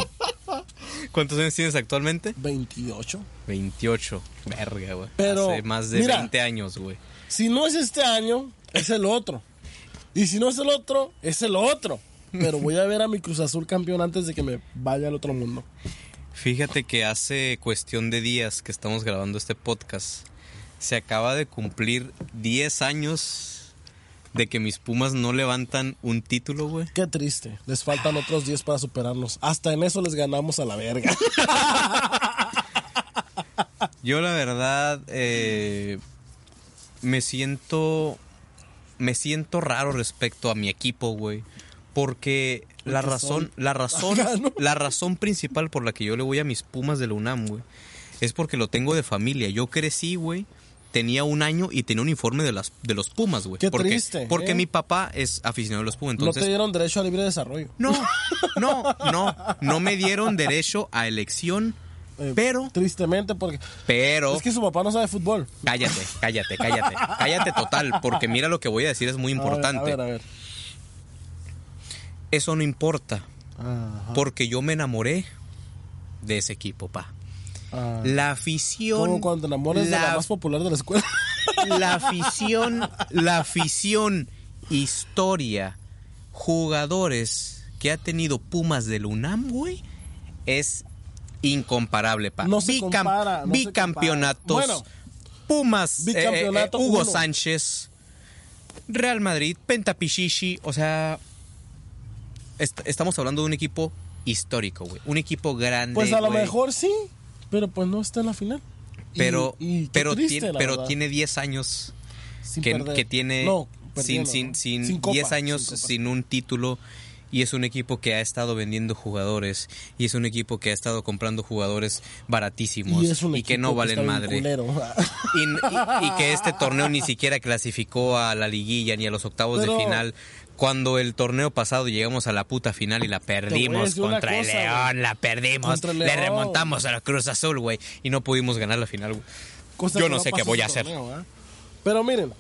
[LAUGHS] ¿Cuántos años tienes actualmente? 28. 28. Verga, güey. Pero, Hace más de mira. 20 años, güey. Si no es este año, es el otro. Y si no es el otro, es el otro. Pero voy a ver a mi Cruz Azul campeón antes de que me vaya al otro mundo. Fíjate que hace cuestión de días que estamos grabando este podcast, se acaba de cumplir 10 años de que mis Pumas no levantan un título, güey. Qué triste. Les faltan otros 10 para superarnos. Hasta en eso les ganamos a la verga. [LAUGHS] Yo la verdad eh, me siento me siento raro respecto a mi equipo, güey, porque la razón [LAUGHS] la razón paganos. la razón principal por la que yo le voy a mis Pumas de la UNAM, güey, es porque lo tengo de familia. Yo crecí, güey, tenía un año y tenía un uniforme de las de los Pumas, güey. Qué porque, triste, Porque ¿eh? mi papá es aficionado a los Pumas, no te entonces dieron derecho a libre desarrollo. no, [LAUGHS] no, no, no me dieron derecho a elección, Eh, pero Tristemente porque... pero Es que su papá no sabe fútbol. Cállate, cállate, cállate. Cállate total, porque mira lo que voy a decir es muy importante. A ver, a ver. Eso no importa. Ajá. porque yo me enamoré de ese equipo, pa. Ah. La afición. Como cuando te enamoras de la la, más popular de la escuela. [LAUGHS] la [LAUGHS] afición. La afición, historia, jugadores que ha tenido Pumas del UNAM, güey, es incomparable, pa. No se Bicam- compara, no se bicampeonatos. compara. Bueno, Pumas, bicampeonato eh, eh, Hugo uno. Sánchez, Real Madrid, Pentapichichi, o sea, est- estamos hablando de un equipo histórico, güey, un equipo grande. Pues a lo mejor sí, pero pues no está en la final. Pero y pero, triste, tiene, pero verdad. tiene 10 años Sin que, tiene No, sin sin sin Sin copa, 10 años sin un título y es un equipo que ha estado vendiendo jugadores y es un equipo que ha estado comprando jugadores baratísimos Y es un y que no valen madre. Y, y- y que este torneo ni siquiera clasificó a la liguilla ni a los octavos Pero- de final. Cuando el torneo pasado llegamos a la puta final y la perdimos contra el cosa. León, la perdimos, el le León. remontamos a la Cruz Azul, güey, y no pudimos ganar la final, güey. Yo no sé qué voy a hacer. torneo, ¿ah? Pero miren,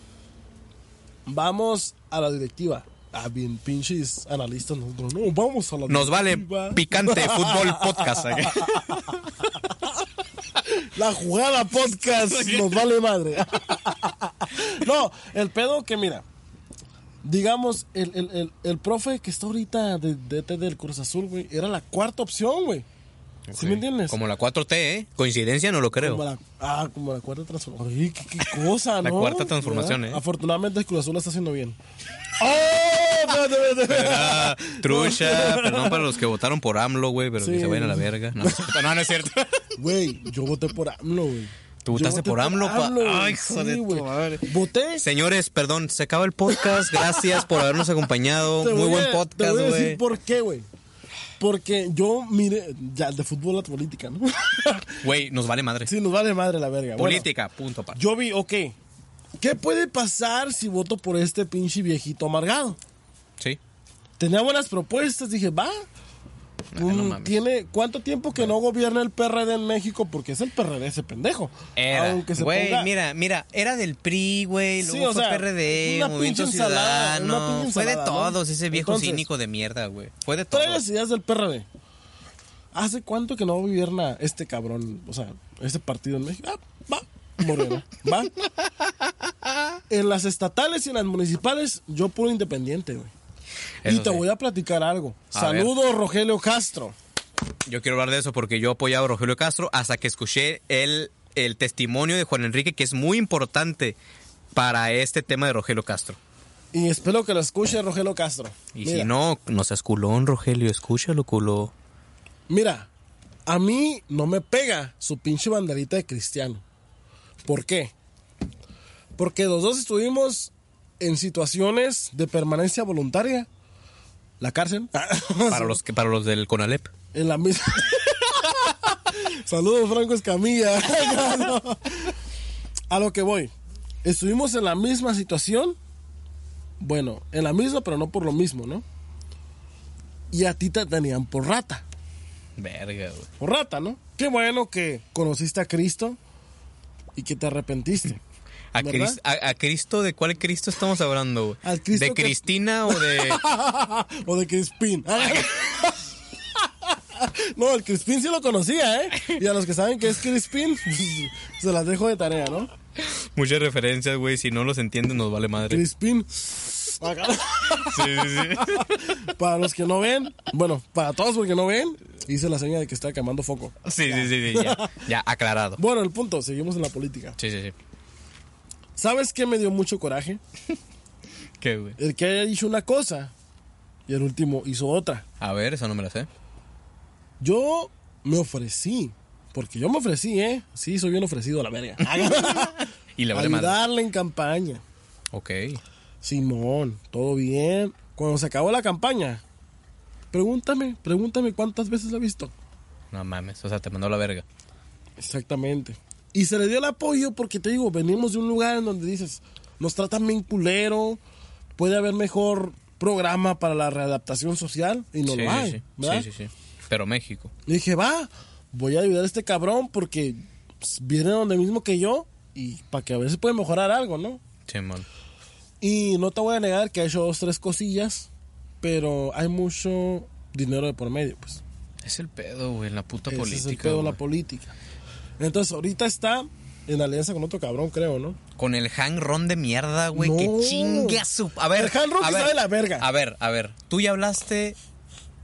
vamos a la directiva. Ah, bien, pinches analistas. nosotros, No, vamos a la Nos vale directiva. picante [LAUGHS] fútbol podcast. ¿eh? [LAUGHS] La jugada podcast [LAUGHS] nos vale madre. no, el pedo que mira, digamos, el, el, el, el profe que está ahorita de, de, de- del Cruz Azul, güey, era la cuarta opción, güey. ¿Sí me entiendes? Como la 4T, ¿eh? Coincidencia no lo creo. Como la- ah, como la cuarta transformación. Ay, qué, qué cosa, [LAUGHS] La ¿no? cuarta transformación, ¿Verdad? ¿eh? Afortunadamente el Cruz Azul la está haciendo bien. [LAUGHS] ¡Oh! [LAUGHS] Trucha, perdón para los que votaron por AMLO, güey, pero que Sí. se vayan a la verga. No, no, no es cierto. Güey, yo voté por AMLO, güey. ¿Tú votaste voté por AMLO, pa? Ay, de tu madre. Voté. Señores, perdón, se acaba el podcast. Gracias por habernos acompañado. Te Muy buen Te podcast, voy a decir güey. por qué, güey. Porque yo, mire, ya de fútbol a política, ¿no? [LAUGHS] Güey, nos vale madre. sí, nos vale madre la verga. Bueno, Política, punto. pa. yo vi, ok. ¿Qué puede pasar si voto por este pinche viejito amargado? Sí. Tenía buenas propuestas, dije, va. No Mm, mames. tiene cuánto tiempo que no gobierna el PRD en México porque es el PRD ese pendejo. Era. Aunque se Güey, ponga- mira, mira, era del PRI, güey, Sí, luego o fue sea, PRD, una Movimiento pinche ensalada, una Ciudadano. Fue de todos, ese viejo Entonces- cínico de mierda, güey. Fue de todos. Las ideas del PRD. ¿Hace cuánto que no gobierna este cabrón? O sea, este partido en México. Ah, va. Morena. Va. [LAUGHS] En las estatales y en las municipales, yo puro independiente, güey. Y te sí. voy a platicar algo. A Saludos, Rogelio Castro. Yo quiero hablar de eso porque yo apoyaba a Rogelio Castro hasta que escuché el, el testimonio de Juan Enrique, que es muy importante para este tema de Rogelio Castro. Y espero que lo escuche Rogelio Castro. Y Mira, si no, no seas culón, Rogelio, escúchalo, culo. Mira, a mí no me pega su pinche banderita de cristiano. ¿Por qué? Porque los dos estuvimos en situaciones de permanencia voluntaria. La cárcel. [LAUGHS] Para los, que, para los del CONALEP. En la misma. [LAUGHS] Saludos, Franco Escamilla. [LAUGHS] A lo que voy. Estuvimos en la misma situación. Bueno, en la misma, pero no por lo mismo, ¿no? Y a ti te tenían por rata. Verga, güey. Por rata, ¿no? Qué bueno que conociste a Cristo y que te arrepentiste. ¿A, ¿Verdad? Cris- a- a Cristo? ¿De cuál Cristo estamos hablando? Al Cristo ¿De que- Cristina o de...? [LAUGHS] o de Crispín. [LAUGHS] no, el Crispín sí lo conocía, ¿eh? Y a los que saben que es Crispín, [LAUGHS] se las dejo de tarea, ¿no? Muchas referencias, güey. Si no los entienden, nos vale madre. Crispín. Sí, sí, sí. Para los que no ven, bueno, para todos los que no ven, hice la señal de que está quemando foco. Sí, sí, sí, sí, ya, ya, aclarado. Bueno, el punto, seguimos en la política. Sí, sí, sí. ¿Sabes qué me dio mucho coraje? [LAUGHS] ¿Qué, güey? El que haya dicho una cosa y el último hizo otra. A ver, eso no me la sé. Yo me ofrecí, porque yo me ofrecí, ¿eh? Sí, soy bien ofrecido a la verga. [LAUGHS] Y le vale. Ayudarle en campaña. Ok. Simón, todo bien. Cuando se acabó la campaña, pregúntame, pregúntame cuántas veces la he visto. No mames, o sea, te mandó la verga. Exactamente. Y se le dio el apoyo porque te digo, venimos de un lugar en donde dices, nos tratan bien culero, puede haber mejor programa para la readaptación social y no sí, lo hay. sí, sí. ¿verdad? sí, sí, sí. Pero México. Y dije, va, voy a ayudar a este cabrón porque viene donde mismo que yo y para que a ver si puede mejorar algo, ¿no? Simón. Y no te voy a negar que ha hecho dos, tres cosillas, pero hay mucho dinero de por medio, pues. Es el pedo, güey, la puta Ese política. es el pedo la política. Entonces, ahorita está en alianza con otro cabrón, creo, ¿no? Con el Han Ron de mierda, güey. No. Que chingue a su. A ver. El Han Ron a que ver, está de la verga. A ver, a ver. Tú ya hablaste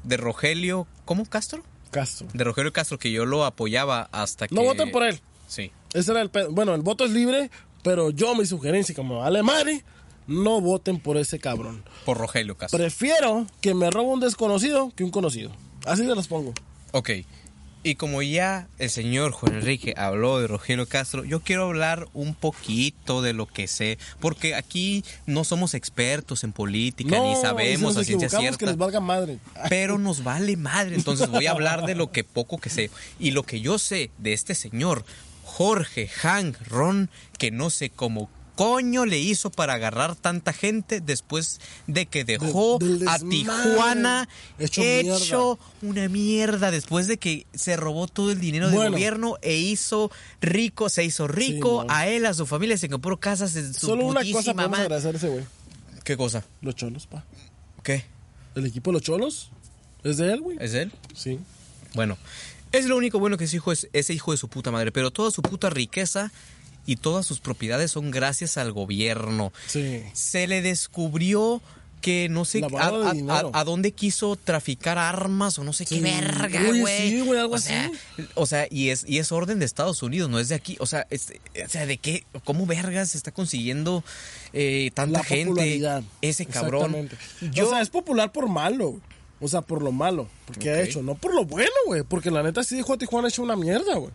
de Rogelio. ¿Cómo? ¿Castro? Castro. De Rogelio Castro, que yo lo apoyaba hasta que. No voten por él. Sí. Ese era el pedo. Bueno, el voto es libre, pero yo mi sugerencia, como vale madre, no voten por ese cabrón. Por Rogelio Castro. Prefiero que me robe un desconocido que un conocido. Así se los pongo. Ok. Y como ya el señor Juan Enrique habló de Rogelio Castro, yo quiero hablar un poquito de lo que sé, porque aquí no somos expertos en política, ni si sabemos nos a ciencia equivocamos, que cierta. les valga madre. pero [LAUGHS] nos vale madre. Entonces voy a hablar de lo que poco que sé. Y lo que yo sé de este señor, Jorge Hank Ron, que no sé cómo coño le hizo para agarrar tanta gente después de que dejó a. Tijuana Hecho hecho, una mierda después de que se robó todo el dinero del gobierno e hizo rico, se hizo rico a él, a su familia, se compró casas en su Solo una cosa podemos madre. agradecer a ese güey. ¿Qué cosa? Los cholos, pa. ¿Qué? El equipo de los cholos es de él, güey. ¿Es él? Sí. Bueno, es lo único bueno que ese hijo es ese hijo de su puta madre, pero toda su puta riqueza y todas sus propiedades son gracias al gobierno. Sí. Se le descubrió que no sé a, dónde quiso traficar armas o no sé Sí. qué verga, güey. sí, güey, algo o sea, así. O sea, y es y es orden de Estados Unidos, no es de aquí, o sea, es- o sea, de qué cómo vergas está consiguiendo eh, tanta La gente ese cabrón. Exactamente. Yo O sea, es popular por malo. güey. O sea, por lo malo. Porque ha Ok. hecho. No por lo bueno, güey. Porque la neta sí dijo a Tijuana ha hecho una mierda, güey.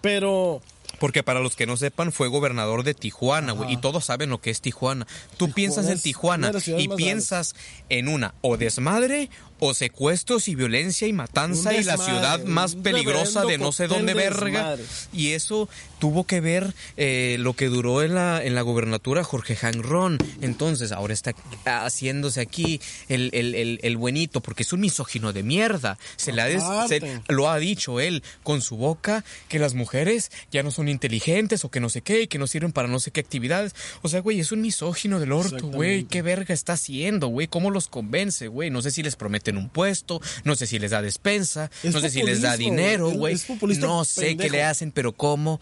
Pero. Porque para los que no sepan, fue gobernador de Tijuana, güey. Y todos saben lo que es Tijuana. Tú Tijuana piensas en Tijuana y piensas en una o desmadre o secuestros y violencia y matanza y la ciudad más peligrosa de no sé dónde de verga. desmadre. Y eso tuvo que ver eh, lo que duró en la, en la gobernatura Jorge Ron. Entonces, ahora está haciéndose aquí el, el, el, el buenito porque es un misógino de mierda. Se, le ha des- se- lo ha dicho él con su boca que las mujeres ya no son inteligentes o que no sé qué y que no sirven para no sé qué actividades. O sea, güey, es un misógino del orto, güey. ¿Qué verga está haciendo, güey? ¿Cómo los convence, güey? No sé si les un puesto, no sé si les da despensa, Es no sé si les da dinero, güey. No sé qué le hacen, pero ¿cómo?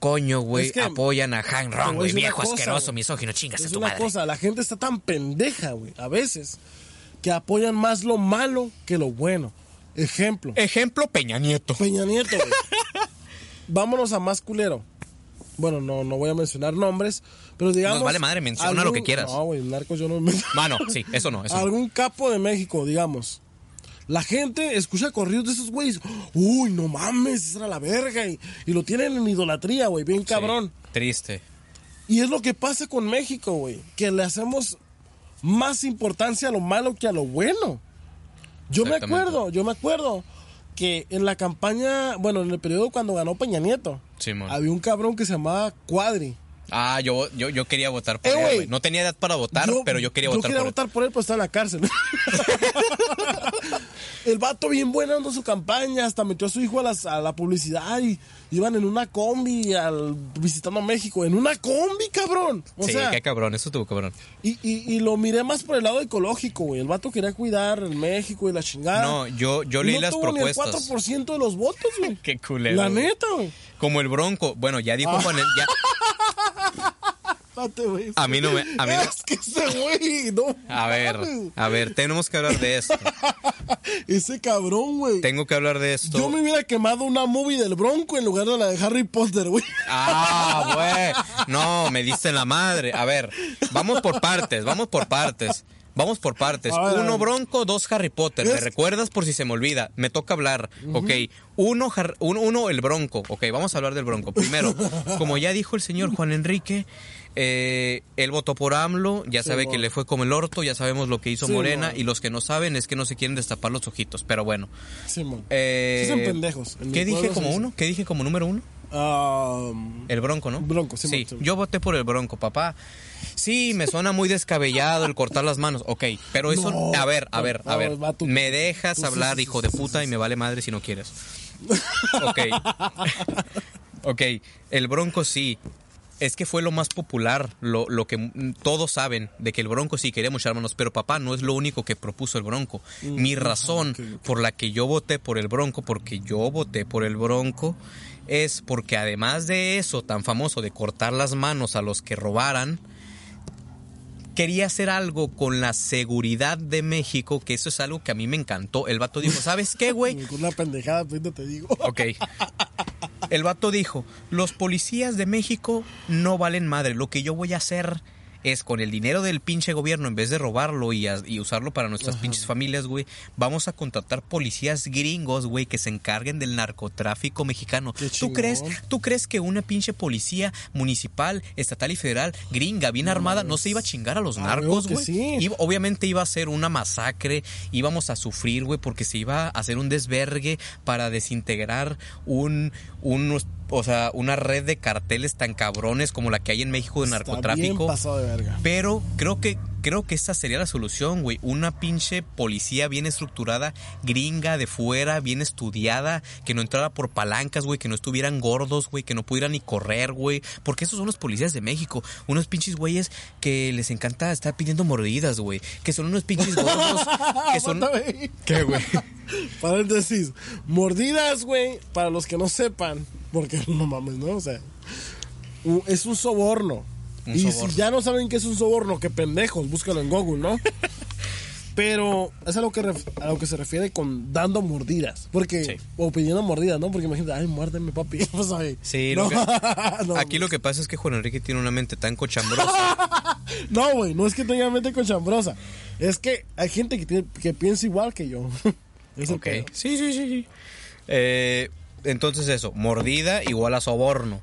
Coño, güey, Es que- apoyan a Han te Ron, voy a güey, viejo cosa, asqueroso, misógino, chingas a Es tu una madre. cosa, la gente está tan pendeja, güey, a veces, que apoyan más lo malo que lo bueno. Ejemplo, Ejemplo, Peña Nieto. Peña Nieto, güey. [LAUGHS] Vámonos a más culero. Bueno, no, no voy a mencionar nombres, pero digamos... Nos vale madre, menciona lo que quieras. No, güey, narcos yo no... me- Mano, sí, eso no, eso no. Algún capo de México, digamos. La gente escucha corridos de esos güeyes. Uy, no mames, esa era la verga. Y, y lo tienen en idolatría, güey, bien cabrón. Sí, triste. Y es lo que pasa con México, güey. Que le hacemos más importancia a lo malo que a lo bueno. Yo me acuerdo, yo me acuerdo que en la campaña, bueno, en el periodo cuando ganó Peña Nieto, había un cabrón que se llamaba Cuadri. Ah, yo, yo, yo quería votar por Eh, él. No tenía edad para votar, pero yo quería votar por él. votar por él, pero está en la cárcel. [LAUGHS] el vato bien bueno dando su campaña, hasta metió a su hijo a, las- a la publicidad y iban en una combi al, visitando México. En una combi, cabrón. O sí, sea, qué cabrón, eso estuvo cabrón. y, y, y lo miré más por el lado ecológico, güey. El vato quería cuidar el México y la chingada. No, yo, yo leí no las tuvo propuestas. Ni el 4% de los votos, güey. [LAUGHS] Qué culero. La güey. neta, güey. Como el Bronco. Bueno, ya dijo Juan el- ya, Espérate, güey. A mí no me- a mí no- Es que ese güey, no. A ver, a ver, tenemos que hablar de esto. [LAUGHS] Ese cabrón, güey. Tengo que hablar de esto. Yo me hubiera quemado una movie del Bronco en lugar de la de Harry Potter, güey. Ah, [LAUGHS] güey. No, me diste en la madre. A ver, vamos por partes, vamos por partes. Vamos por partes. Ver, Uno. Bronco, dos Harry Potter. ¿Me recuerdas por si se me olvida? Me toca hablar. Ok. Uno, Har- uno, uno, el Bronco. Ok, vamos a hablar del Bronco. Primero, [LAUGHS] como ya dijo el señor Juan Enrique, eh, él votó por AMLO. Ya sabe que le fue como el orto. Ya sabemos lo que hizo Sí, Morena. Y los que no saben es que no se quieren destapar los ojitos. Pero bueno. Simón. Eh, Sí son pendejos. ¿Qué dije como uno? ¿Qué dije como número uno? Ah, El Bronco, ¿no? Bronco, sí, sí. sí. Yo voté por el Bronco, papá. Sí, me suena muy descabellado el cortar las manos. Ok, pero eso. No. A ver, a ver, a ver. va, tú- Me dejas tú sí, hablar, sí, hijo sí, de sí, puta, sí, y me vale madre si no quieres. [LAUGHS] Ok. ok, el Bronco sí. Es que fue lo más popular, lo, lo que todos saben, de que el Bronco sí quería muchas manos, pero papá no es lo único que propuso el Bronco. Mi razón por la que yo voté por el Bronco, porque yo voté por el Bronco, es porque además de eso tan famoso de cortar las manos a los que robaran, quería hacer algo con la seguridad de México, que eso es algo que a mí me encantó. El vato dijo, ¿sabes qué, güey? [LAUGHS] Una pendejada, pues no te digo. Ok. El vato dijo, los policías de México no valen madre. Lo que yo voy a hacer es con el dinero del pinche gobierno, en vez de robarlo y, a- y usarlo para nuestras pinches familias, güey, vamos a contratar policías gringos, güey, que se encarguen del narcotráfico mexicano. ¿Tú crees, ¿Tú crees que una pinche policía municipal, estatal y federal, gringa, bien armada, no se iba a chingar a los Ah, narcos, güey? sí. Iba- obviamente iba a ser una masacre, íbamos a sufrir, güey, porque se iba a hacer un desvergue para desintegrar un, un o sea, una red de carteles tan cabrones como la que hay en México de Está narcotráfico. bien pasado de verga. Pero creo que creo que esta sería la solución, güey. Una pinche policía bien estructurada, gringa de fuera, bien estudiada, que no entrara por palancas, güey, que no estuvieran gordos, güey, que no pudieran ni correr, güey. Porque esos son los policías de México. Unos pinches güeyes que les encanta estar pidiendo mordidas, güey. Que son unos pinches gordos. [LAUGHS] que son. ¿Qué, güey? [LAUGHS] Paréntesis. Mordidas, güey, para los que no sepan, porque [LAUGHS] no mames, ¿no? O sea, es un soborno. Un y soborno. si ya no saben qué es un soborno, qué pendejos, búscalo en Google, ¿no? [LAUGHS] Pero es a lo, que a lo que se refiere con dando mordidas. Porque, Sí. o pidiendo mordidas, ¿no? Porque imagínate, ay, muérdeme, papi. [LAUGHS] Pues, ay. Sí, no, lo que- no, Aquí lo que pasa es que Juan Enrique tiene una mente tan cochambrosa. No, güey, no es que tenga mente cochambrosa. Es que hay gente que, tiene- que piensa igual que yo. Es Ok. Sí, sí, sí, sí. Eh, entonces eso, mordida igual a soborno.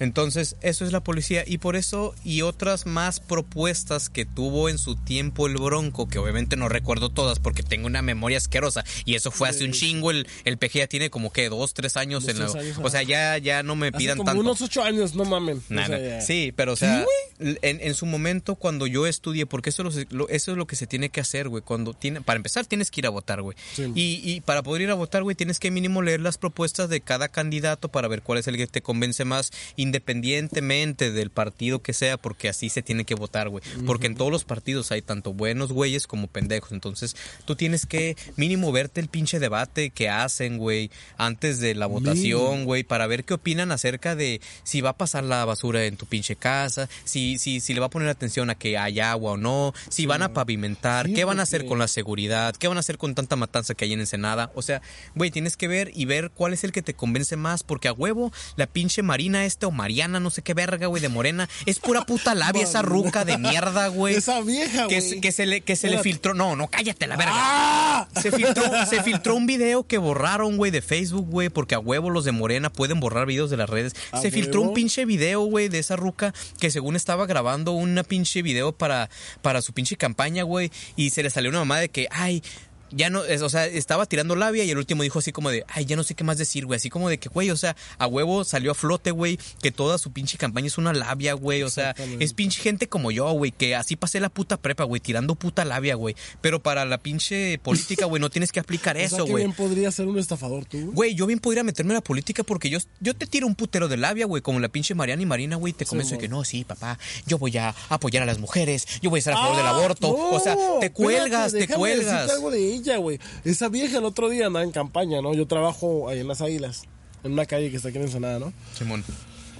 Entonces, eso es la policía. Y por eso, y otras más propuestas que tuvo en su tiempo el Bronco, que obviamente no recuerdo todas porque tengo una memoria asquerosa. Y eso fue hace un chingo. El, el PG ya tiene como que dos, tres años en la. o sea, ya, ya no me Hace pidan como tanto. unos ocho años, no mamen. O sea. Sí, pero o sea, en, en su momento cuando yo estudié, porque eso, lo- lo- eso es lo que se tiene que hacer, güey. Cuando tiene, para empezar tienes que ir a votar, güey. Sí. Y, y para poder ir a votar, güey, tienes que mínimo leer las propuestas de cada candidato para ver cuál es el que te convence más, independientemente del partido que sea, porque así se tiene que votar, güey. Porque en todos los partidos hay tanto buenos güeyes como pendejos. Entonces, tú tienes que mínimo verte el pinche debate que hacen, güey, antes de la votación, güey, para ver qué opinan acerca de si va a pasar la basura en tu pinche casa, si, si, si le va a poner atención a que hay agua o no, si van a pavimentar, Sí, qué van a hacer con la seguridad, qué van a hacer con tanta matanza que hay en Ensenada. O sea, güey, tienes que ver y ver cuál es el que te convence más, porque a huevo, la pinche Marina este o Mariana, no sé qué verga, güey, de Morena, es pura puta labia [LAUGHS] esa ruca de mierda, güey. Esa vieja, güey. que se le, que se le filtró. No, no, cállate la verga. ¡Ah! Se filtró, se filtró un video que borraron, güey, de Facebook, güey, porque a huevo los de Morena pueden borrar videos de las redes. ¿A Se filtró un pinche video, güey, de esa ruca que según estaba grabando una pinche video para, para su pinche campaña, güey, y se le salió una mamá de que, ay, ya no, es- o sea, estaba tirando labia y el último dijo así como de, ay, ya no sé qué más decir, güey, así como de que, güey, o sea, a huevo salió a flote, güey, que toda su pinche campaña es una labia, güey, o sea, es pinche gente como yo, güey, que así pasé la puta prepa, güey, tirando puta labia, güey, pero para la pinche política, güey, no tienes que aplicar [LAUGHS] O sea, eso, güey. bien podría ser un estafador tú. Güey, yo bien podría meterme en la política porque yo, yo te tiro un putero de labia, güey, como la pinche Mariana y Marina, güey, te convenzo de que no, sí, papá, yo voy a apoyar a las mujeres, yo voy a estar a favor del Ah, aborto. no, o sea, te cuelgas, espérate, te cuelgas. decirte algo de ella, güey. Esa vieja el otro día andaba en campaña, ¿no? Yo trabajo ahí en las Águilas, en una calle que está aquí en Ensenada, ¿no? Simón.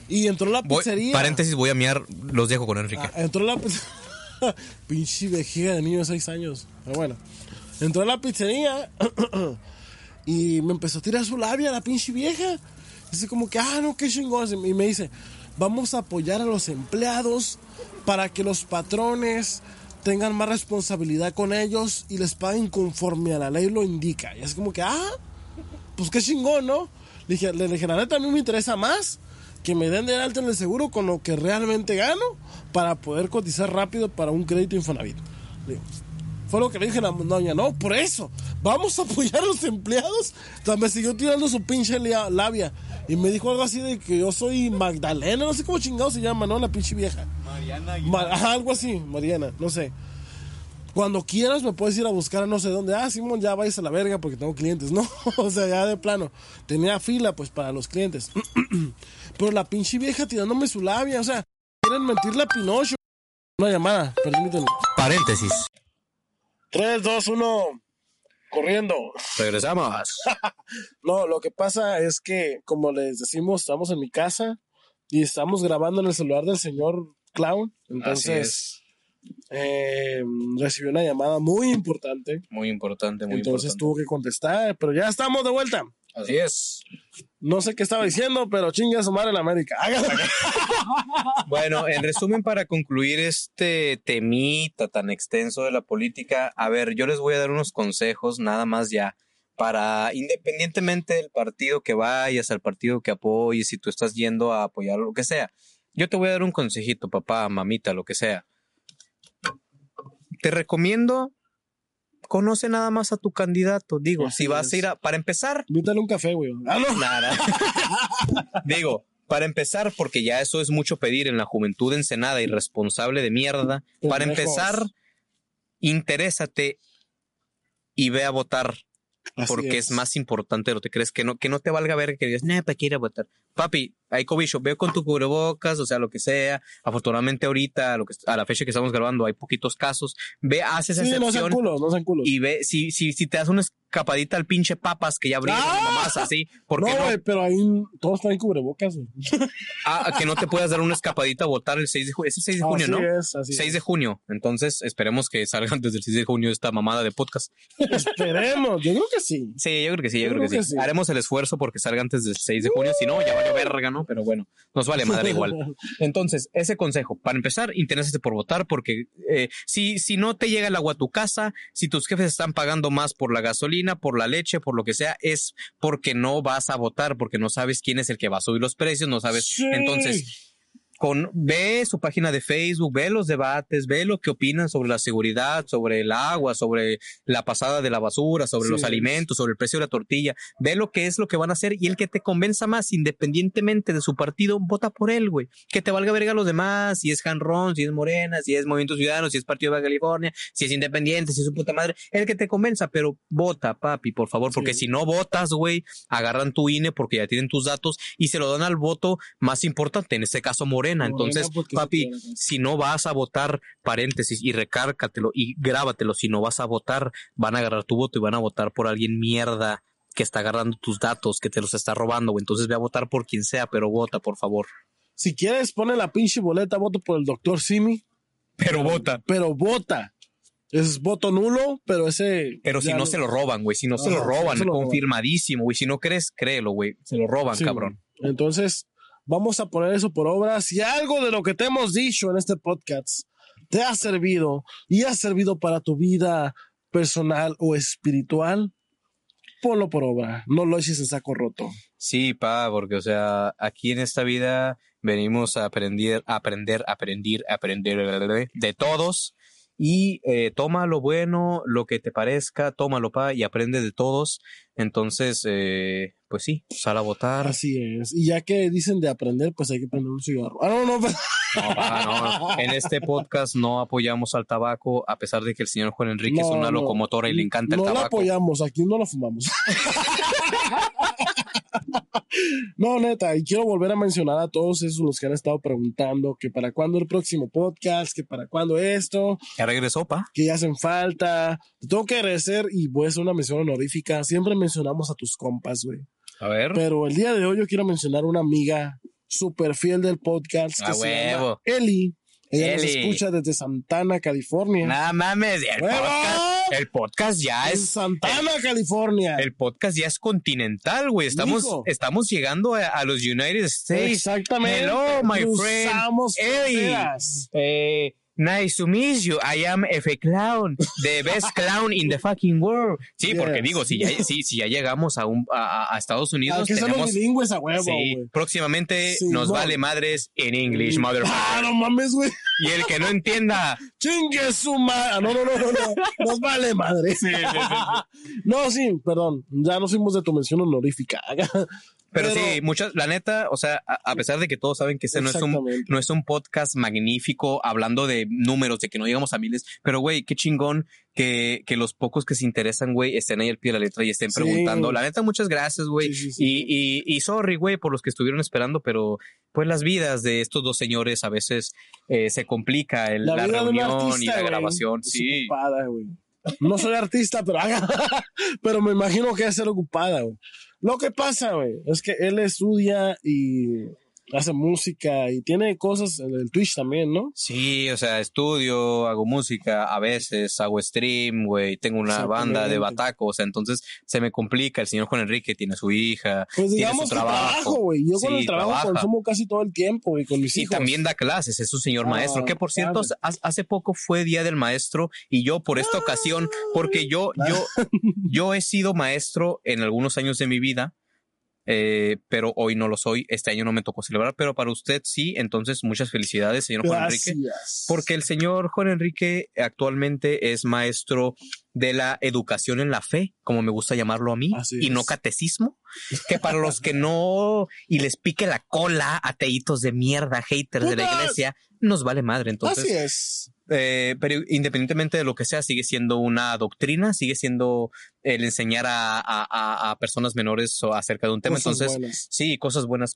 Y entró a la Voy- pizzería. paréntesis, voy a miar, los dejo con Enrique. Ah, entró a la pizzería. [LAUGHS] Pinche vejiga de niño de 6 años. Pero bueno. Entró a la pizzería [CLEARS THROAT] y me empezó a tirar su labia la pinche vieja. Dice como que, ah, no, qué chingón. Y me dice, vamos a apoyar a los empleados para que los patrones tengan más responsabilidad con ellos y les paguen conforme a la ley lo indica. Y es como que, ah, pues qué chingón, ¿no? Le dije, le dije, la neta, a mí me interesa más que me den de alta en el seguro con lo que realmente gano para poder cotizar rápido para un crédito Infonavit. Fue lo que le dije a la doña, no, por eso, vamos a apoyar a los empleados. O sea, me siguió tirando su pinche labia y me dijo algo así de que yo soy Magdalena, no sé cómo chingado se llama, ¿no? La pinche vieja. Mariana Ma- ajá, algo así, Mariana, no sé. Cuando quieras me puedes ir a buscar a no sé dónde. Ah, Simón, ya vais a la verga porque tengo clientes. No, [LAUGHS] o sea, ya de plano. Tenía fila pues para los clientes. [CLEARS THROAT] Pero la pinche vieja tirándome su labia, o sea, quieren mentirle a Pinocho. Una llamada, permítanme. Paréntesis. 3, 2, 1. Corriendo. Regresamos. [LAUGHS] No, lo que pasa es que, como les decimos, estamos en mi casa y estamos grabando en el celular del señor Clown. Entonces, eh, recibí una llamada muy importante. Muy importante, muy entonces importante. tuvo que contestar, pero ya estamos de vuelta. Así es. No sé qué estaba diciendo, pero chingue a su madre en América. [LAUGHS] Bueno, en resumen, para concluir este temita tan extenso de la política, a ver, yo les voy a dar unos consejos, nada más ya, para independientemente del partido que vayas, al partido que apoyes, si tú estás yendo a apoyar lo que sea. Yo te voy a dar un consejito, papá, mamita, lo que sea. Te recomiendo, conoce nada más a tu candidato. Digo, Así si vas es. a ir a, para empezar, Invítale un café, güey. Ah, no. Nada. [LAUGHS] Digo, para empezar, porque ya eso es mucho pedir en la juventud ensenada, irresponsable de mierda. Para empezar, interésate y ve a votar, Así porque es. más importante lo que crees. Que no, que no te valga ver que digas, no, para qué ir a votar. Papi, hay cobicho, veo con tu cubrebocas, o sea, lo que sea. Afortunadamente ahorita, a, lo que, a la fecha que estamos grabando, hay poquitos casos. Ve, haz esa Sí, no sean excepción culos, no sean culos. y ve, si, si, si te das una escapadita al pinche papas que ya abrieron ¡Ah! mamás así, porque no, no, güey, pero ahí todos traen cubrebocas. Ah, que no te puedas dar una escapadita a votar el 6 de junio. Es el 6 de junio, así ¿no? es, así 6 es. de junio. Entonces, esperemos que salga [LAUGHS] antes del 6 de junio esta mamada de podcast. Esperemos, yo creo que sí. Sí, yo creo que sí, yo, creo, que, sí. Haremos el esfuerzo porque salga antes del 6 de junio. Si no, ya valió verga, ¿no? Pero bueno, nos vale madre igual. [LAUGHS] Entonces, ese consejo. Para empezar, interésate por votar porque eh, si, si no te llega el agua a tu casa, si tus jefes están pagando más por la gasolina, por la leche, por lo que sea, es porque no vas a votar, porque no sabes quién es el que va a subir los precios, no sabes. Sí. Entonces, con, ve su página de Facebook, ve los debates, ve lo que opinan sobre la seguridad, sobre el agua, sobre la pasada de la basura, sobre Sí. los alimentos, sobre el precio de la tortilla, ve lo que es lo que van a hacer y el que te convenza más, independientemente de su partido, vota por él, güey. Que te valga verga a los demás, si es Hanron, si es Morena, si es Movimiento Ciudadano, si es Partido de California, si es independiente, si es su puta madre, el que te convenza, pero vota, papi, por favor, porque Sí. si no votas, güey, agarran tu INE porque ya tienen tus datos y se lo dan al voto más importante, en este caso Morena. Morena, Entonces, papi, si no vas a votar, paréntesis, y recárcatelo y grábatelo, si no vas a votar, van a agarrar tu voto y van a votar por alguien mierda que está agarrando tus datos, que te los está robando, güey. Entonces ve a votar por quien sea, pero vota, por favor. Si quieres, pone la pinche boleta, voto por el doctor Simi, Pero vota. pero vota. Es voto nulo, pero ese. Pero si no se lo roban, güey. Si no se lo roban, se lo confirmadísimo, güey. Si no crees, créelo, güey. Se lo roban, Sí, cabrón. Entonces, vamos a poner eso por obra. Si algo de lo que te hemos dicho en este podcast te ha servido y ha servido para tu vida personal o espiritual, ponlo por obra. No lo eches en saco roto. Sí, pa, porque, o sea, aquí en esta vida venimos a aprender, aprender, aprender, aprender de todos. Y eh, toma lo bueno, lo que te parezca, tómalo, pa, y aprende de todos. Entonces, eh, pues sí, sal a votar. Así es. Y ya que dicen de aprender, pues hay que prender un cigarro. Ah, no, no, pero- No, no. En este podcast no apoyamos al tabaco, a pesar de que el señor Juan Enrique es No, una no. locomotora y le encanta no el lo tabaco. apoyamos, aquí no lo fumamos. [LAUGHS] no, neta, y quiero volver a mencionar a todos esos los que han estado preguntando que para cuándo el próximo podcast, que para cuándo esto, Ya regresó, pa. que ya hacen falta. Te tengo que agradecer y voy a hacer una mención honorífica. Siempre mencionamos a tus compas, güey. A ver. Pero el día de hoy yo quiero mencionar una amiga súper fiel del podcast que A se llama huevo. Eli. Ella nos Eli. escucha desde Santana, California. Nada mames, el ¡Huevo! podcast, el podcast ya en es Santana, California. El podcast ya es continental, güey. Estamos, Mijo. estamos llegando a, a los United States. Exactamente. Hello, my friend. Cruzamos Eli. fronteras. Eh, nice to meet you. I am F Clown, the best clown in the fucking world. Sí, Yes. porque digo, si ya, si, si ya llegamos a, un, a, a- Estados Unidos, ser tenemos. bilingües a huevo, Sí, próximamente Sí, nos no. vale madres en English, motherfucker. Ah, no mames, güey. Y el que no entienda, Chingue su madre. No, no, no, no, no. Nos vale madre. No, sí, perdón. Ya nos fuimos de tu mención honorífica. Pero, Pero- sí, muchas, la neta, o sea, a, a pesar de que todos saben que este no es un, no es un podcast magnífico hablando de números, de que no llegamos a miles, pero güey, qué chingón que, que los pocos que se interesan, güey, estén ahí al pie de la letra y estén Sí. preguntando. La neta, muchas gracias, güey. Sí, sí, sí. Y, y, y sorry, güey, por los que estuvieron esperando, pero pues las vidas de estos dos señores a veces eh, se complica el- la, reunión y la grabación. es Sí. ocupada. No soy artista, pero, [LAUGHS] pero me imagino que debe ser ocupada, güey. Lo que pasa, güey, es que él estudia y hace música y tiene cosas en el Twitch también, ¿no? Sí, o sea, estudio, hago música, a veces hago stream, güey, tengo una banda de bataco, o sea, entonces se me complica. El señor Juan Enrique tiene su hija, pues tiene su trabajo. güey. Yo con el trabajo consumo casi todo el tiempo, güey, con mis hijos. Y también da clases, es un señor maestro, que por cierto, hace poco fue Día del Maestro y yo por esta ocasión, porque yo, yo, [LAUGHS] yo he sido maestro en algunos años de mi vida, eh, pero hoy no lo soy. Este año no me tocó celebrar, pero para usted sí. Entonces, muchas felicidades, señor Juan Enrique. Porque el señor Juan Enrique actualmente es maestro de la educación en la fe, como me gusta llamarlo a mí, y no catecismo. Que para los que no y les pique la cola, ateitos de mierda, haters de la iglesia, nos vale madre. Entonces, Así es. Eh, pero independientemente de lo que sea, sigue siendo una doctrina, sigue siendo el enseñar a, personas menores acerca de un tema. Entonces, sí, cosas buenas.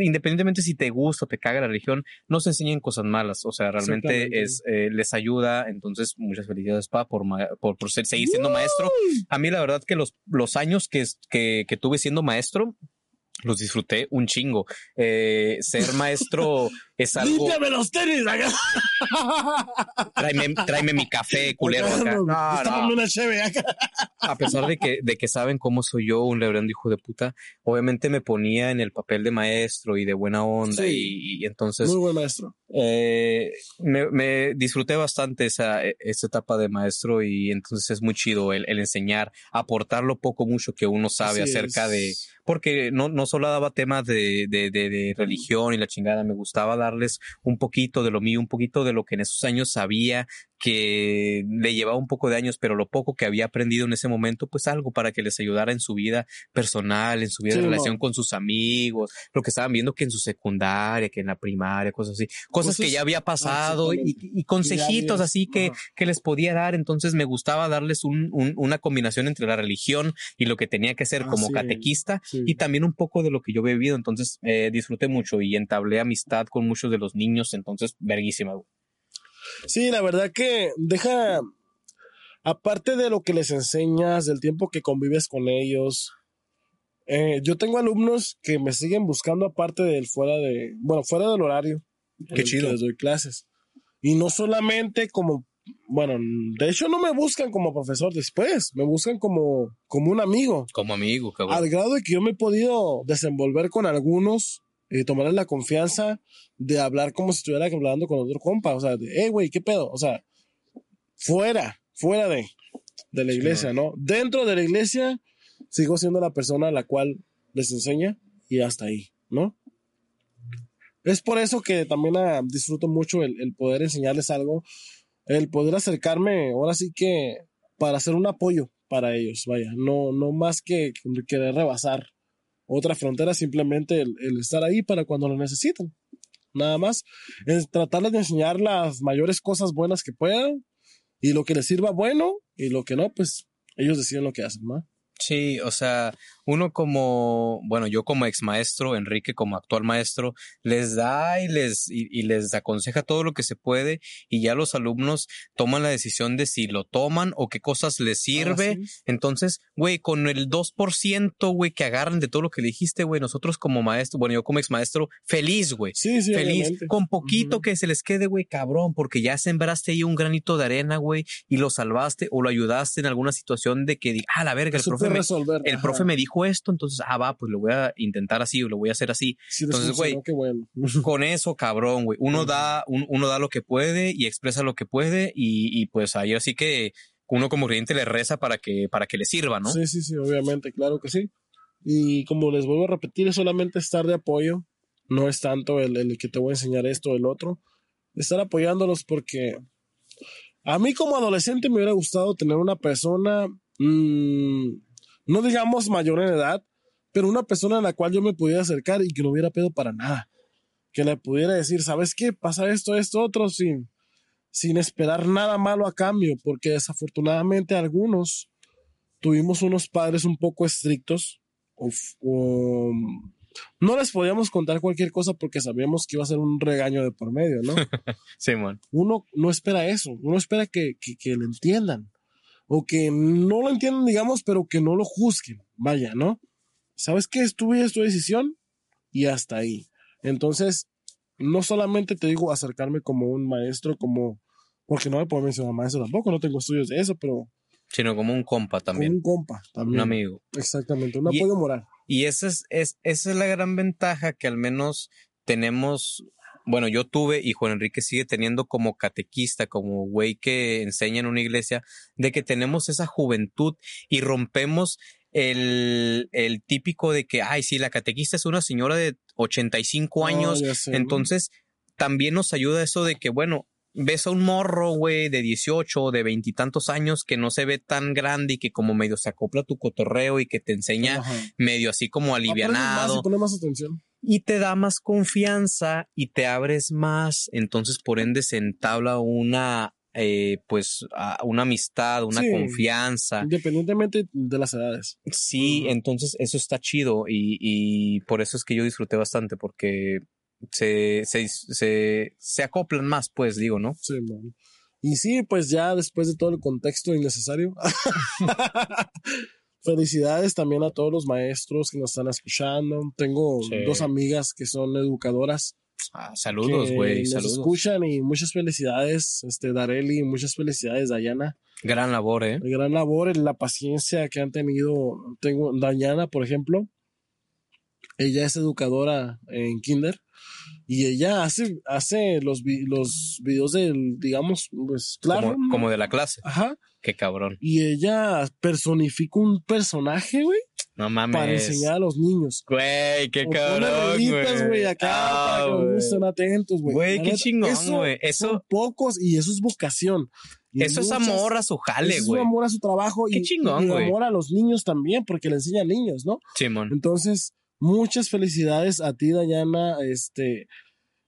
Independientemente si te gusta o te caga la religión, no se enseñan cosas malas. O sea, realmente es, eh, les ayuda. Entonces, muchas felicidades, Pa, por, por, por seguir siendo maestro. A mí, la verdad, que los, los años que, que, que tuve siendo maestro, los disfruté un chingo. Eh, ser maestro [LAUGHS] es algo. ¡Límpiame los tenis! tráeme, mi café, culero. Acá. No, A pesar de que, de que saben cómo soy yo, un lebrando hijo de puta, obviamente me ponía en el papel de maestro y de buena onda. Y, entonces. Muy buen maestro. Eh, me, disfruté bastante esa, esa etapa de maestro y entonces es muy chido el, enseñar, aportar lo poco, mucho que uno sabe acerca de. Porque no, no solo daba temas de, de, de religión y la chingada, me gustaba darles un poquito de lo mío, un poquito de lo que en esos años sabía que le llevaba un poco de años, pero lo poco que había aprendido en ese momento, pues algo para que les ayudara en su vida personal, en su vida de relación con sus amigos, lo que estaban viendo que en su secundaria, que en la primaria, cosas así, cosas que ya había ah, pasado y, consejitos así que, que les podía dar. Entonces me gustaba darles un, una combinación entre la religión y lo que tenía que ser como catequista y también un poco de lo que yo he vivido. Entonces eh, disfruté mucho y entablé amistad con muchos de los niños. Entonces, verguísima. Sí, la verdad que deja, aparte de lo que les enseñas, del tiempo que convives con ellos, eh, yo tengo alumnos que me siguen buscando aparte del fuera de, bueno, fuera del horario. Qué chido. les doy clases. Y no solamente como, bueno, de hecho no me buscan como profesor después, me buscan como, como un amigo. Como amigo, cabrón. Al grado de que yo me he podido desenvolver con algunos y tomarles la confianza de hablar como si estuviera hablando con otro compa. O sea, de, hey, güey, ¿qué pedo? O sea, fuera, fuera de, de la iglesia, ¿no? Dentro de la iglesia, sigo siendo la persona a la cual les enseña y hasta ahí, ¿no? Es por eso que también ah, disfruto mucho el, el, poder enseñarles algo, el poder acercarme, ahora sí que para hacer un apoyo para ellos, vaya, no, no más que querer rebasar otra frontera, simplemente el, estar ahí para cuando lo necesitan. Nada más, es tratarles de enseñar las mayores cosas buenas que puedan y lo que les sirva bueno y lo que no, pues ellos deciden lo que hacen, ¿no? Sí, o sea, uno como, bueno, yo como ex maestro, Enrique como actual maestro, les da y les, y, les aconseja todo lo que se puede y ya los alumnos toman la decisión de si lo toman o qué cosas les sirve. Entonces, güey, con el 2%, güey, que agarran de todo lo que le dijiste, güey, nosotros como maestro, bueno, yo como ex maestro, feliz, güey. Sí, sí, feliz. Con poquito que se les quede, güey, cabrón, porque ya sembraste ahí un granito de arena, güey, y lo salvaste o lo ayudaste en alguna situación de que, ah, la verga, el profe, me, el profe me dijo esto, entonces, ah, va, pues lo voy a intentar así o lo voy a hacer así. entonces, güey, [LAUGHS] con eso, cabrón, güey, uno da, uno da lo que puede y expresa lo que puede y, pues ahí así que uno como cliente le reza para que, para que le sirva, ¿no? Sí, sí, sí, obviamente, claro que sí. Y como les vuelvo a repetir, es solamente estar de apoyo, no es tanto el, el que te voy a enseñar esto o el otro, estar apoyándolos porque a mí como adolescente me hubiera gustado tener una persona mmm, no digamos mayor en edad, pero una persona a la cual yo me pudiera acercar y que no hubiera pedo para nada. Que le pudiera decir, ¿sabes qué? Pasa esto, esto, otro, sin, sin esperar nada malo a cambio, porque desafortunadamente algunos tuvimos unos padres un poco estrictos. no les podíamos contar cualquier cosa porque sabíamos que iba a ser un regaño de por medio, ¿no? [LAUGHS] Sí, man. Uno no espera eso, uno espera que, que, que le entiendan o que no lo entiendan, digamos, pero que no lo juzguen. Vaya, ¿no? ¿Sabes qué? Estuve es tu decisión y hasta ahí. Entonces, no solamente te digo acercarme como un maestro, como, porque no me puedo mencionar maestro tampoco, no tengo estudios de eso, pero Sino como un compa también. un compa también. Un amigo. Exactamente, un apoyo moral. Y esa es, es, esa es la gran ventaja que al menos tenemos, bueno, yo tuve y Juan Enrique sigue teniendo como catequista, como güey que enseña en una iglesia, de que tenemos esa juventud y rompemos el, el típico de que, ay, sí, la catequista es una señora de 85 años, ya sé, entonces también nos ayuda eso de que, bueno, ves a un morro, güey, de 18 de veintitantos años que no se ve tan grande y que como medio se acopla tu cotorreo y que te enseña Ajá. medio así como más alivianado y pones más atención. y te da más confianza y te abres más, entonces por ende se entabla una eh, pues a- una amistad, una Sí. confianza. Independientemente de las edades. Sí, entonces eso está chido y, y por eso es que yo disfruté bastante porque se, se, se, se acoplan más, pues digo, ¿no? Sí, man. Y sí, pues ya después de todo el contexto innecesario. [LAUGHS] Felicidades también a todos los maestros que nos están escuchando. Tengo Sí. dos amigas que son educadoras. Ah, saludos, que güey, nos saludos. escuchan y muchas felicidades, este, Dareli, muchas felicidades, Dayana. Gran labor, ¿eh? Gran labor, la paciencia que han tenido. Tengo Dayana, por ejemplo. Ella es educadora en Kinder y ella hace, hace los, vi- los videos del, digamos, pues claro. Como, como de la clase. Ajá. Qué cabrón. Y ella personifica un personaje, güey, No mames. para enseñar a los niños. Güey, qué O cabrón, güey, acá Ah, para que estén atentos, güey. Güey, qué chingón, eso güey. Son Eso, pocos y eso es vocación. Y eso es muchas- amor a su jale, eso es güey. un amor a su trabajo Qué y, chingón, güey. amor a los niños también, porque le enseña a niños, ¿no? Simón. Entonces, muchas felicidades a ti, Dayana, este,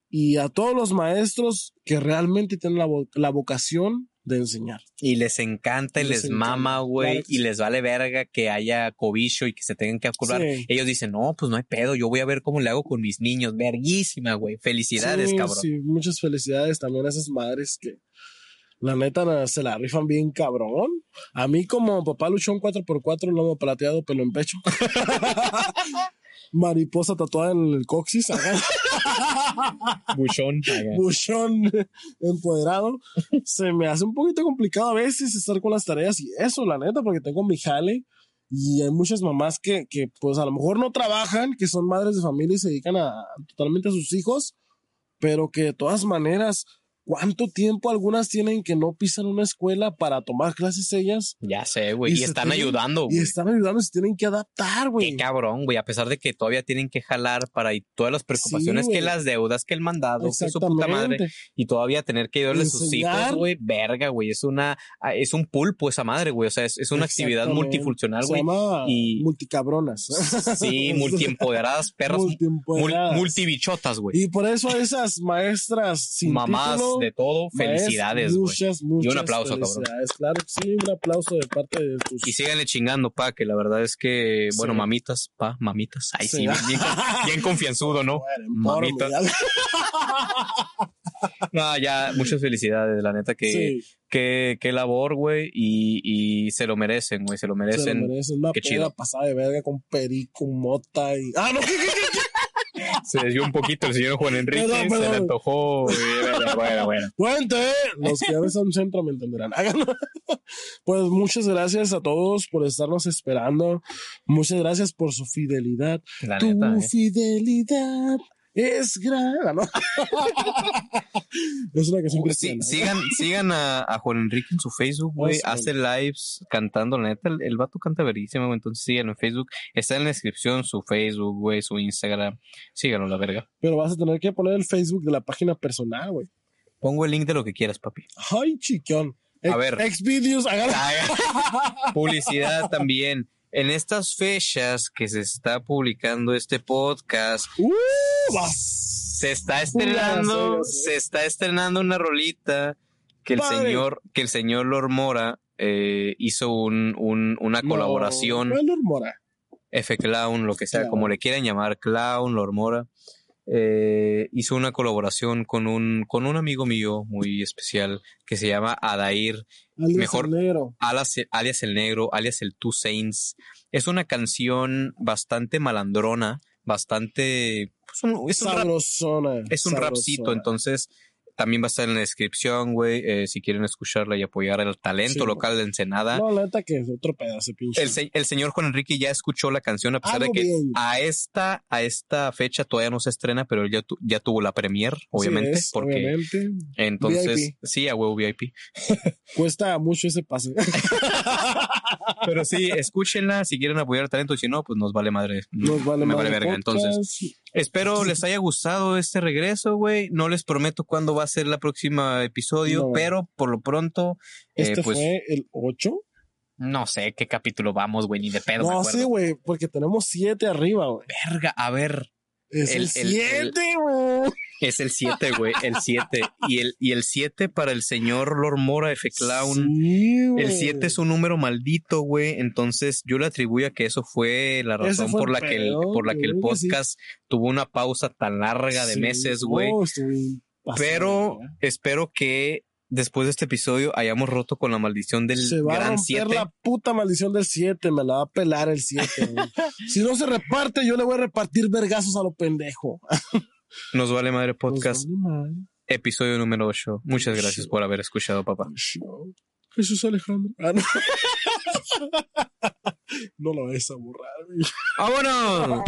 y a todos los maestros que realmente tienen la, vo- la vocación de enseñar. Y les encanta y Les les, encanta, mama, güey. claro y sí. les vale verga que haya cobicho y que se tengan que acordar. Sí. Ellos dicen, no, pues no hay pedo. Yo voy a ver cómo le hago con mis niños. Verguísima, güey. Felicidades, Sí, cabrón. Sí, muchas felicidades también a esas madres que la neta se la rifan bien cabrón. A mí como papá luchón 4x4, lomo plateado, pelo en pecho. [LAUGHS] [LAUGHS] Mariposa tatuada en el coxis, [LAUGHS] Buchón. buchón empoderado. Se me hace un poquito complicado a veces estar con las tareas y eso, la neta, porque tengo mi jale y hay muchas mamás que, que pues a lo mejor no trabajan, que son madres de familia y se dedican a, totalmente a sus hijos, pero que de todas maneras, ¿cuánto tiempo algunas tienen que no pisan una escuela para tomar clases ellas? Ya sé, güey. Y, se están tienen- ayudando, Y güey. están ayudando, se tienen que adaptar, güey. Qué cabrón, güey. A pesar de que todavía tienen que jalar para y todas las preocupaciones Sí, que las deudas, que el mandado, que su puta madre. Y todavía tener que ayudarle a sus hijos, güey. Verga, güey. Es una, ah, es un pulpo esa madre, güey. O sea, es, es una actividad multifuncional, Se güey. llama y- multicabronas. Sí, [LAUGHS] multiempoderadas, perras, mul- Multiempoderadas. multibichotas, güey. Y por eso a esas maestras sin Mamás título, de todo, felicidades, güey. Muchas, muchas un aplauso, cabrón. felicidades. Claro que sí, un aplauso de parte de tus... Y síganle chingando, pa, que la verdad es que, bueno, Sí. mamitas, pa, mamitas. Ay, sí, Sí. bien, bien, confianzudo, ¿no? Mueren por mí, Mamita. ya- [LAUGHS] No, ya, muchas felicidades, la neta, que, Sí, qué, qué labor, güey, y, y se lo merecen, güey, se lo se merecen. lo merecen. Una Qué peda chido. pasada de verga con perico, mota y... ¡Ah, no! ¿qué, qué, qué? Se desvió un poquito el señor Juan Enrique, Perdón, se perdón. le antojó. güey, Bueno, bueno, bueno. Cuente, los que a un centro me entenderán. [LAUGHS] Háganlo. Pues muchas gracias a todos por estarnos esperando. Muchas gracias por su fidelidad. La tu neta, eh. fidelidad es gran. ¿no? es una canción Sí, cristiana. sigan, sigan a, a Juan Enrique en su Facebook, güey. sí. Hace lives cantando, la neta. El, el vato canta verísimo, güey. Entonces síganlo en Facebook. Está en la descripción su Facebook, güey, su Instagram. Síganlo, la verga. Pero vas a tener que poner el Facebook de la página personal, güey. Pongo el link de lo que quieras, papi. Ay, chiquión. A Ex- ver. Xvideos. [LAUGHS] Publicidad también. En estas fechas que se está publicando este podcast, Uh, se está estrenando, se está estrenando una rolita que el Padre. señor, que el señor Lord Mora eh, hizo un, un- una No, colaboración. no es Lord Mora. F Clown, lo que sea, Claro. como le quieran llamar, Clown, Lord Mora. Eh, hizo una colaboración con un, con un amigo mío muy especial que se llama Adair, Alias Mejor- el negro. alias, alias El Negro, alias El Two Saints. Es una canción bastante malandrona, bastante... pues, un- es un rap Sabrosona. es un rapcito, entonces también va a estar en la descripción, güey, eh, si quieren escucharla y apoyar el talento Sí, local de Ensenada. No, la neta que es otro pedazo, pinche. El, se- el señor Juan Enrique ya escuchó la canción a pesar Algo de que bien. a esta a esta fecha todavía no se estrena, pero él ya, tu- ya tuvo la premier, obviamente, es, porque obviamente. entonces VIP. sí, a huevo VIP. [LAUGHS] Cuesta mucho ese pase. [LAUGHS] Pero sí, escúchenla si quieren apoyar el talento, y si no, pues nos vale madre. Nos vale Me madre vale verga. Entonces, espero [LAUGHS] les haya gustado este regreso, güey. No les prometo cuándo va a ser la próxima episodio, No. pero por lo pronto, eh, Este pues fue el 8. no sé qué capítulo vamos, güey, ni de pedo No, sí, güey, porque tenemos 7 arriba, güey. Verga, a ver, Es El- el el- 7, güey. es el 7, güey, el 7. Y el, y el 7 para el señor Lord Mora F. Clown. Sí. El 7 es un número maldito, güey. Entonces yo le atribuyo a que eso fue la razón fue por la que el, por la que el sí. podcast tuvo una pausa tan larga de Sí, meses, güey. Pero espero que después de este episodio hayamos roto con la maldición del se va a gran romper 7. la puta maldición del 7, me la va a pelar el 7. [LAUGHS] si no se reparte, yo le voy a repartir vergazos a lo pendejo. [LAUGHS] Nos vale madre podcast, vale madre. episodio número 8. Muchas gracias por haber escuchado, papá. Jesús Alejandro. Ah, no. [LAUGHS] no lo vayas a borrar. ¡Vámonos!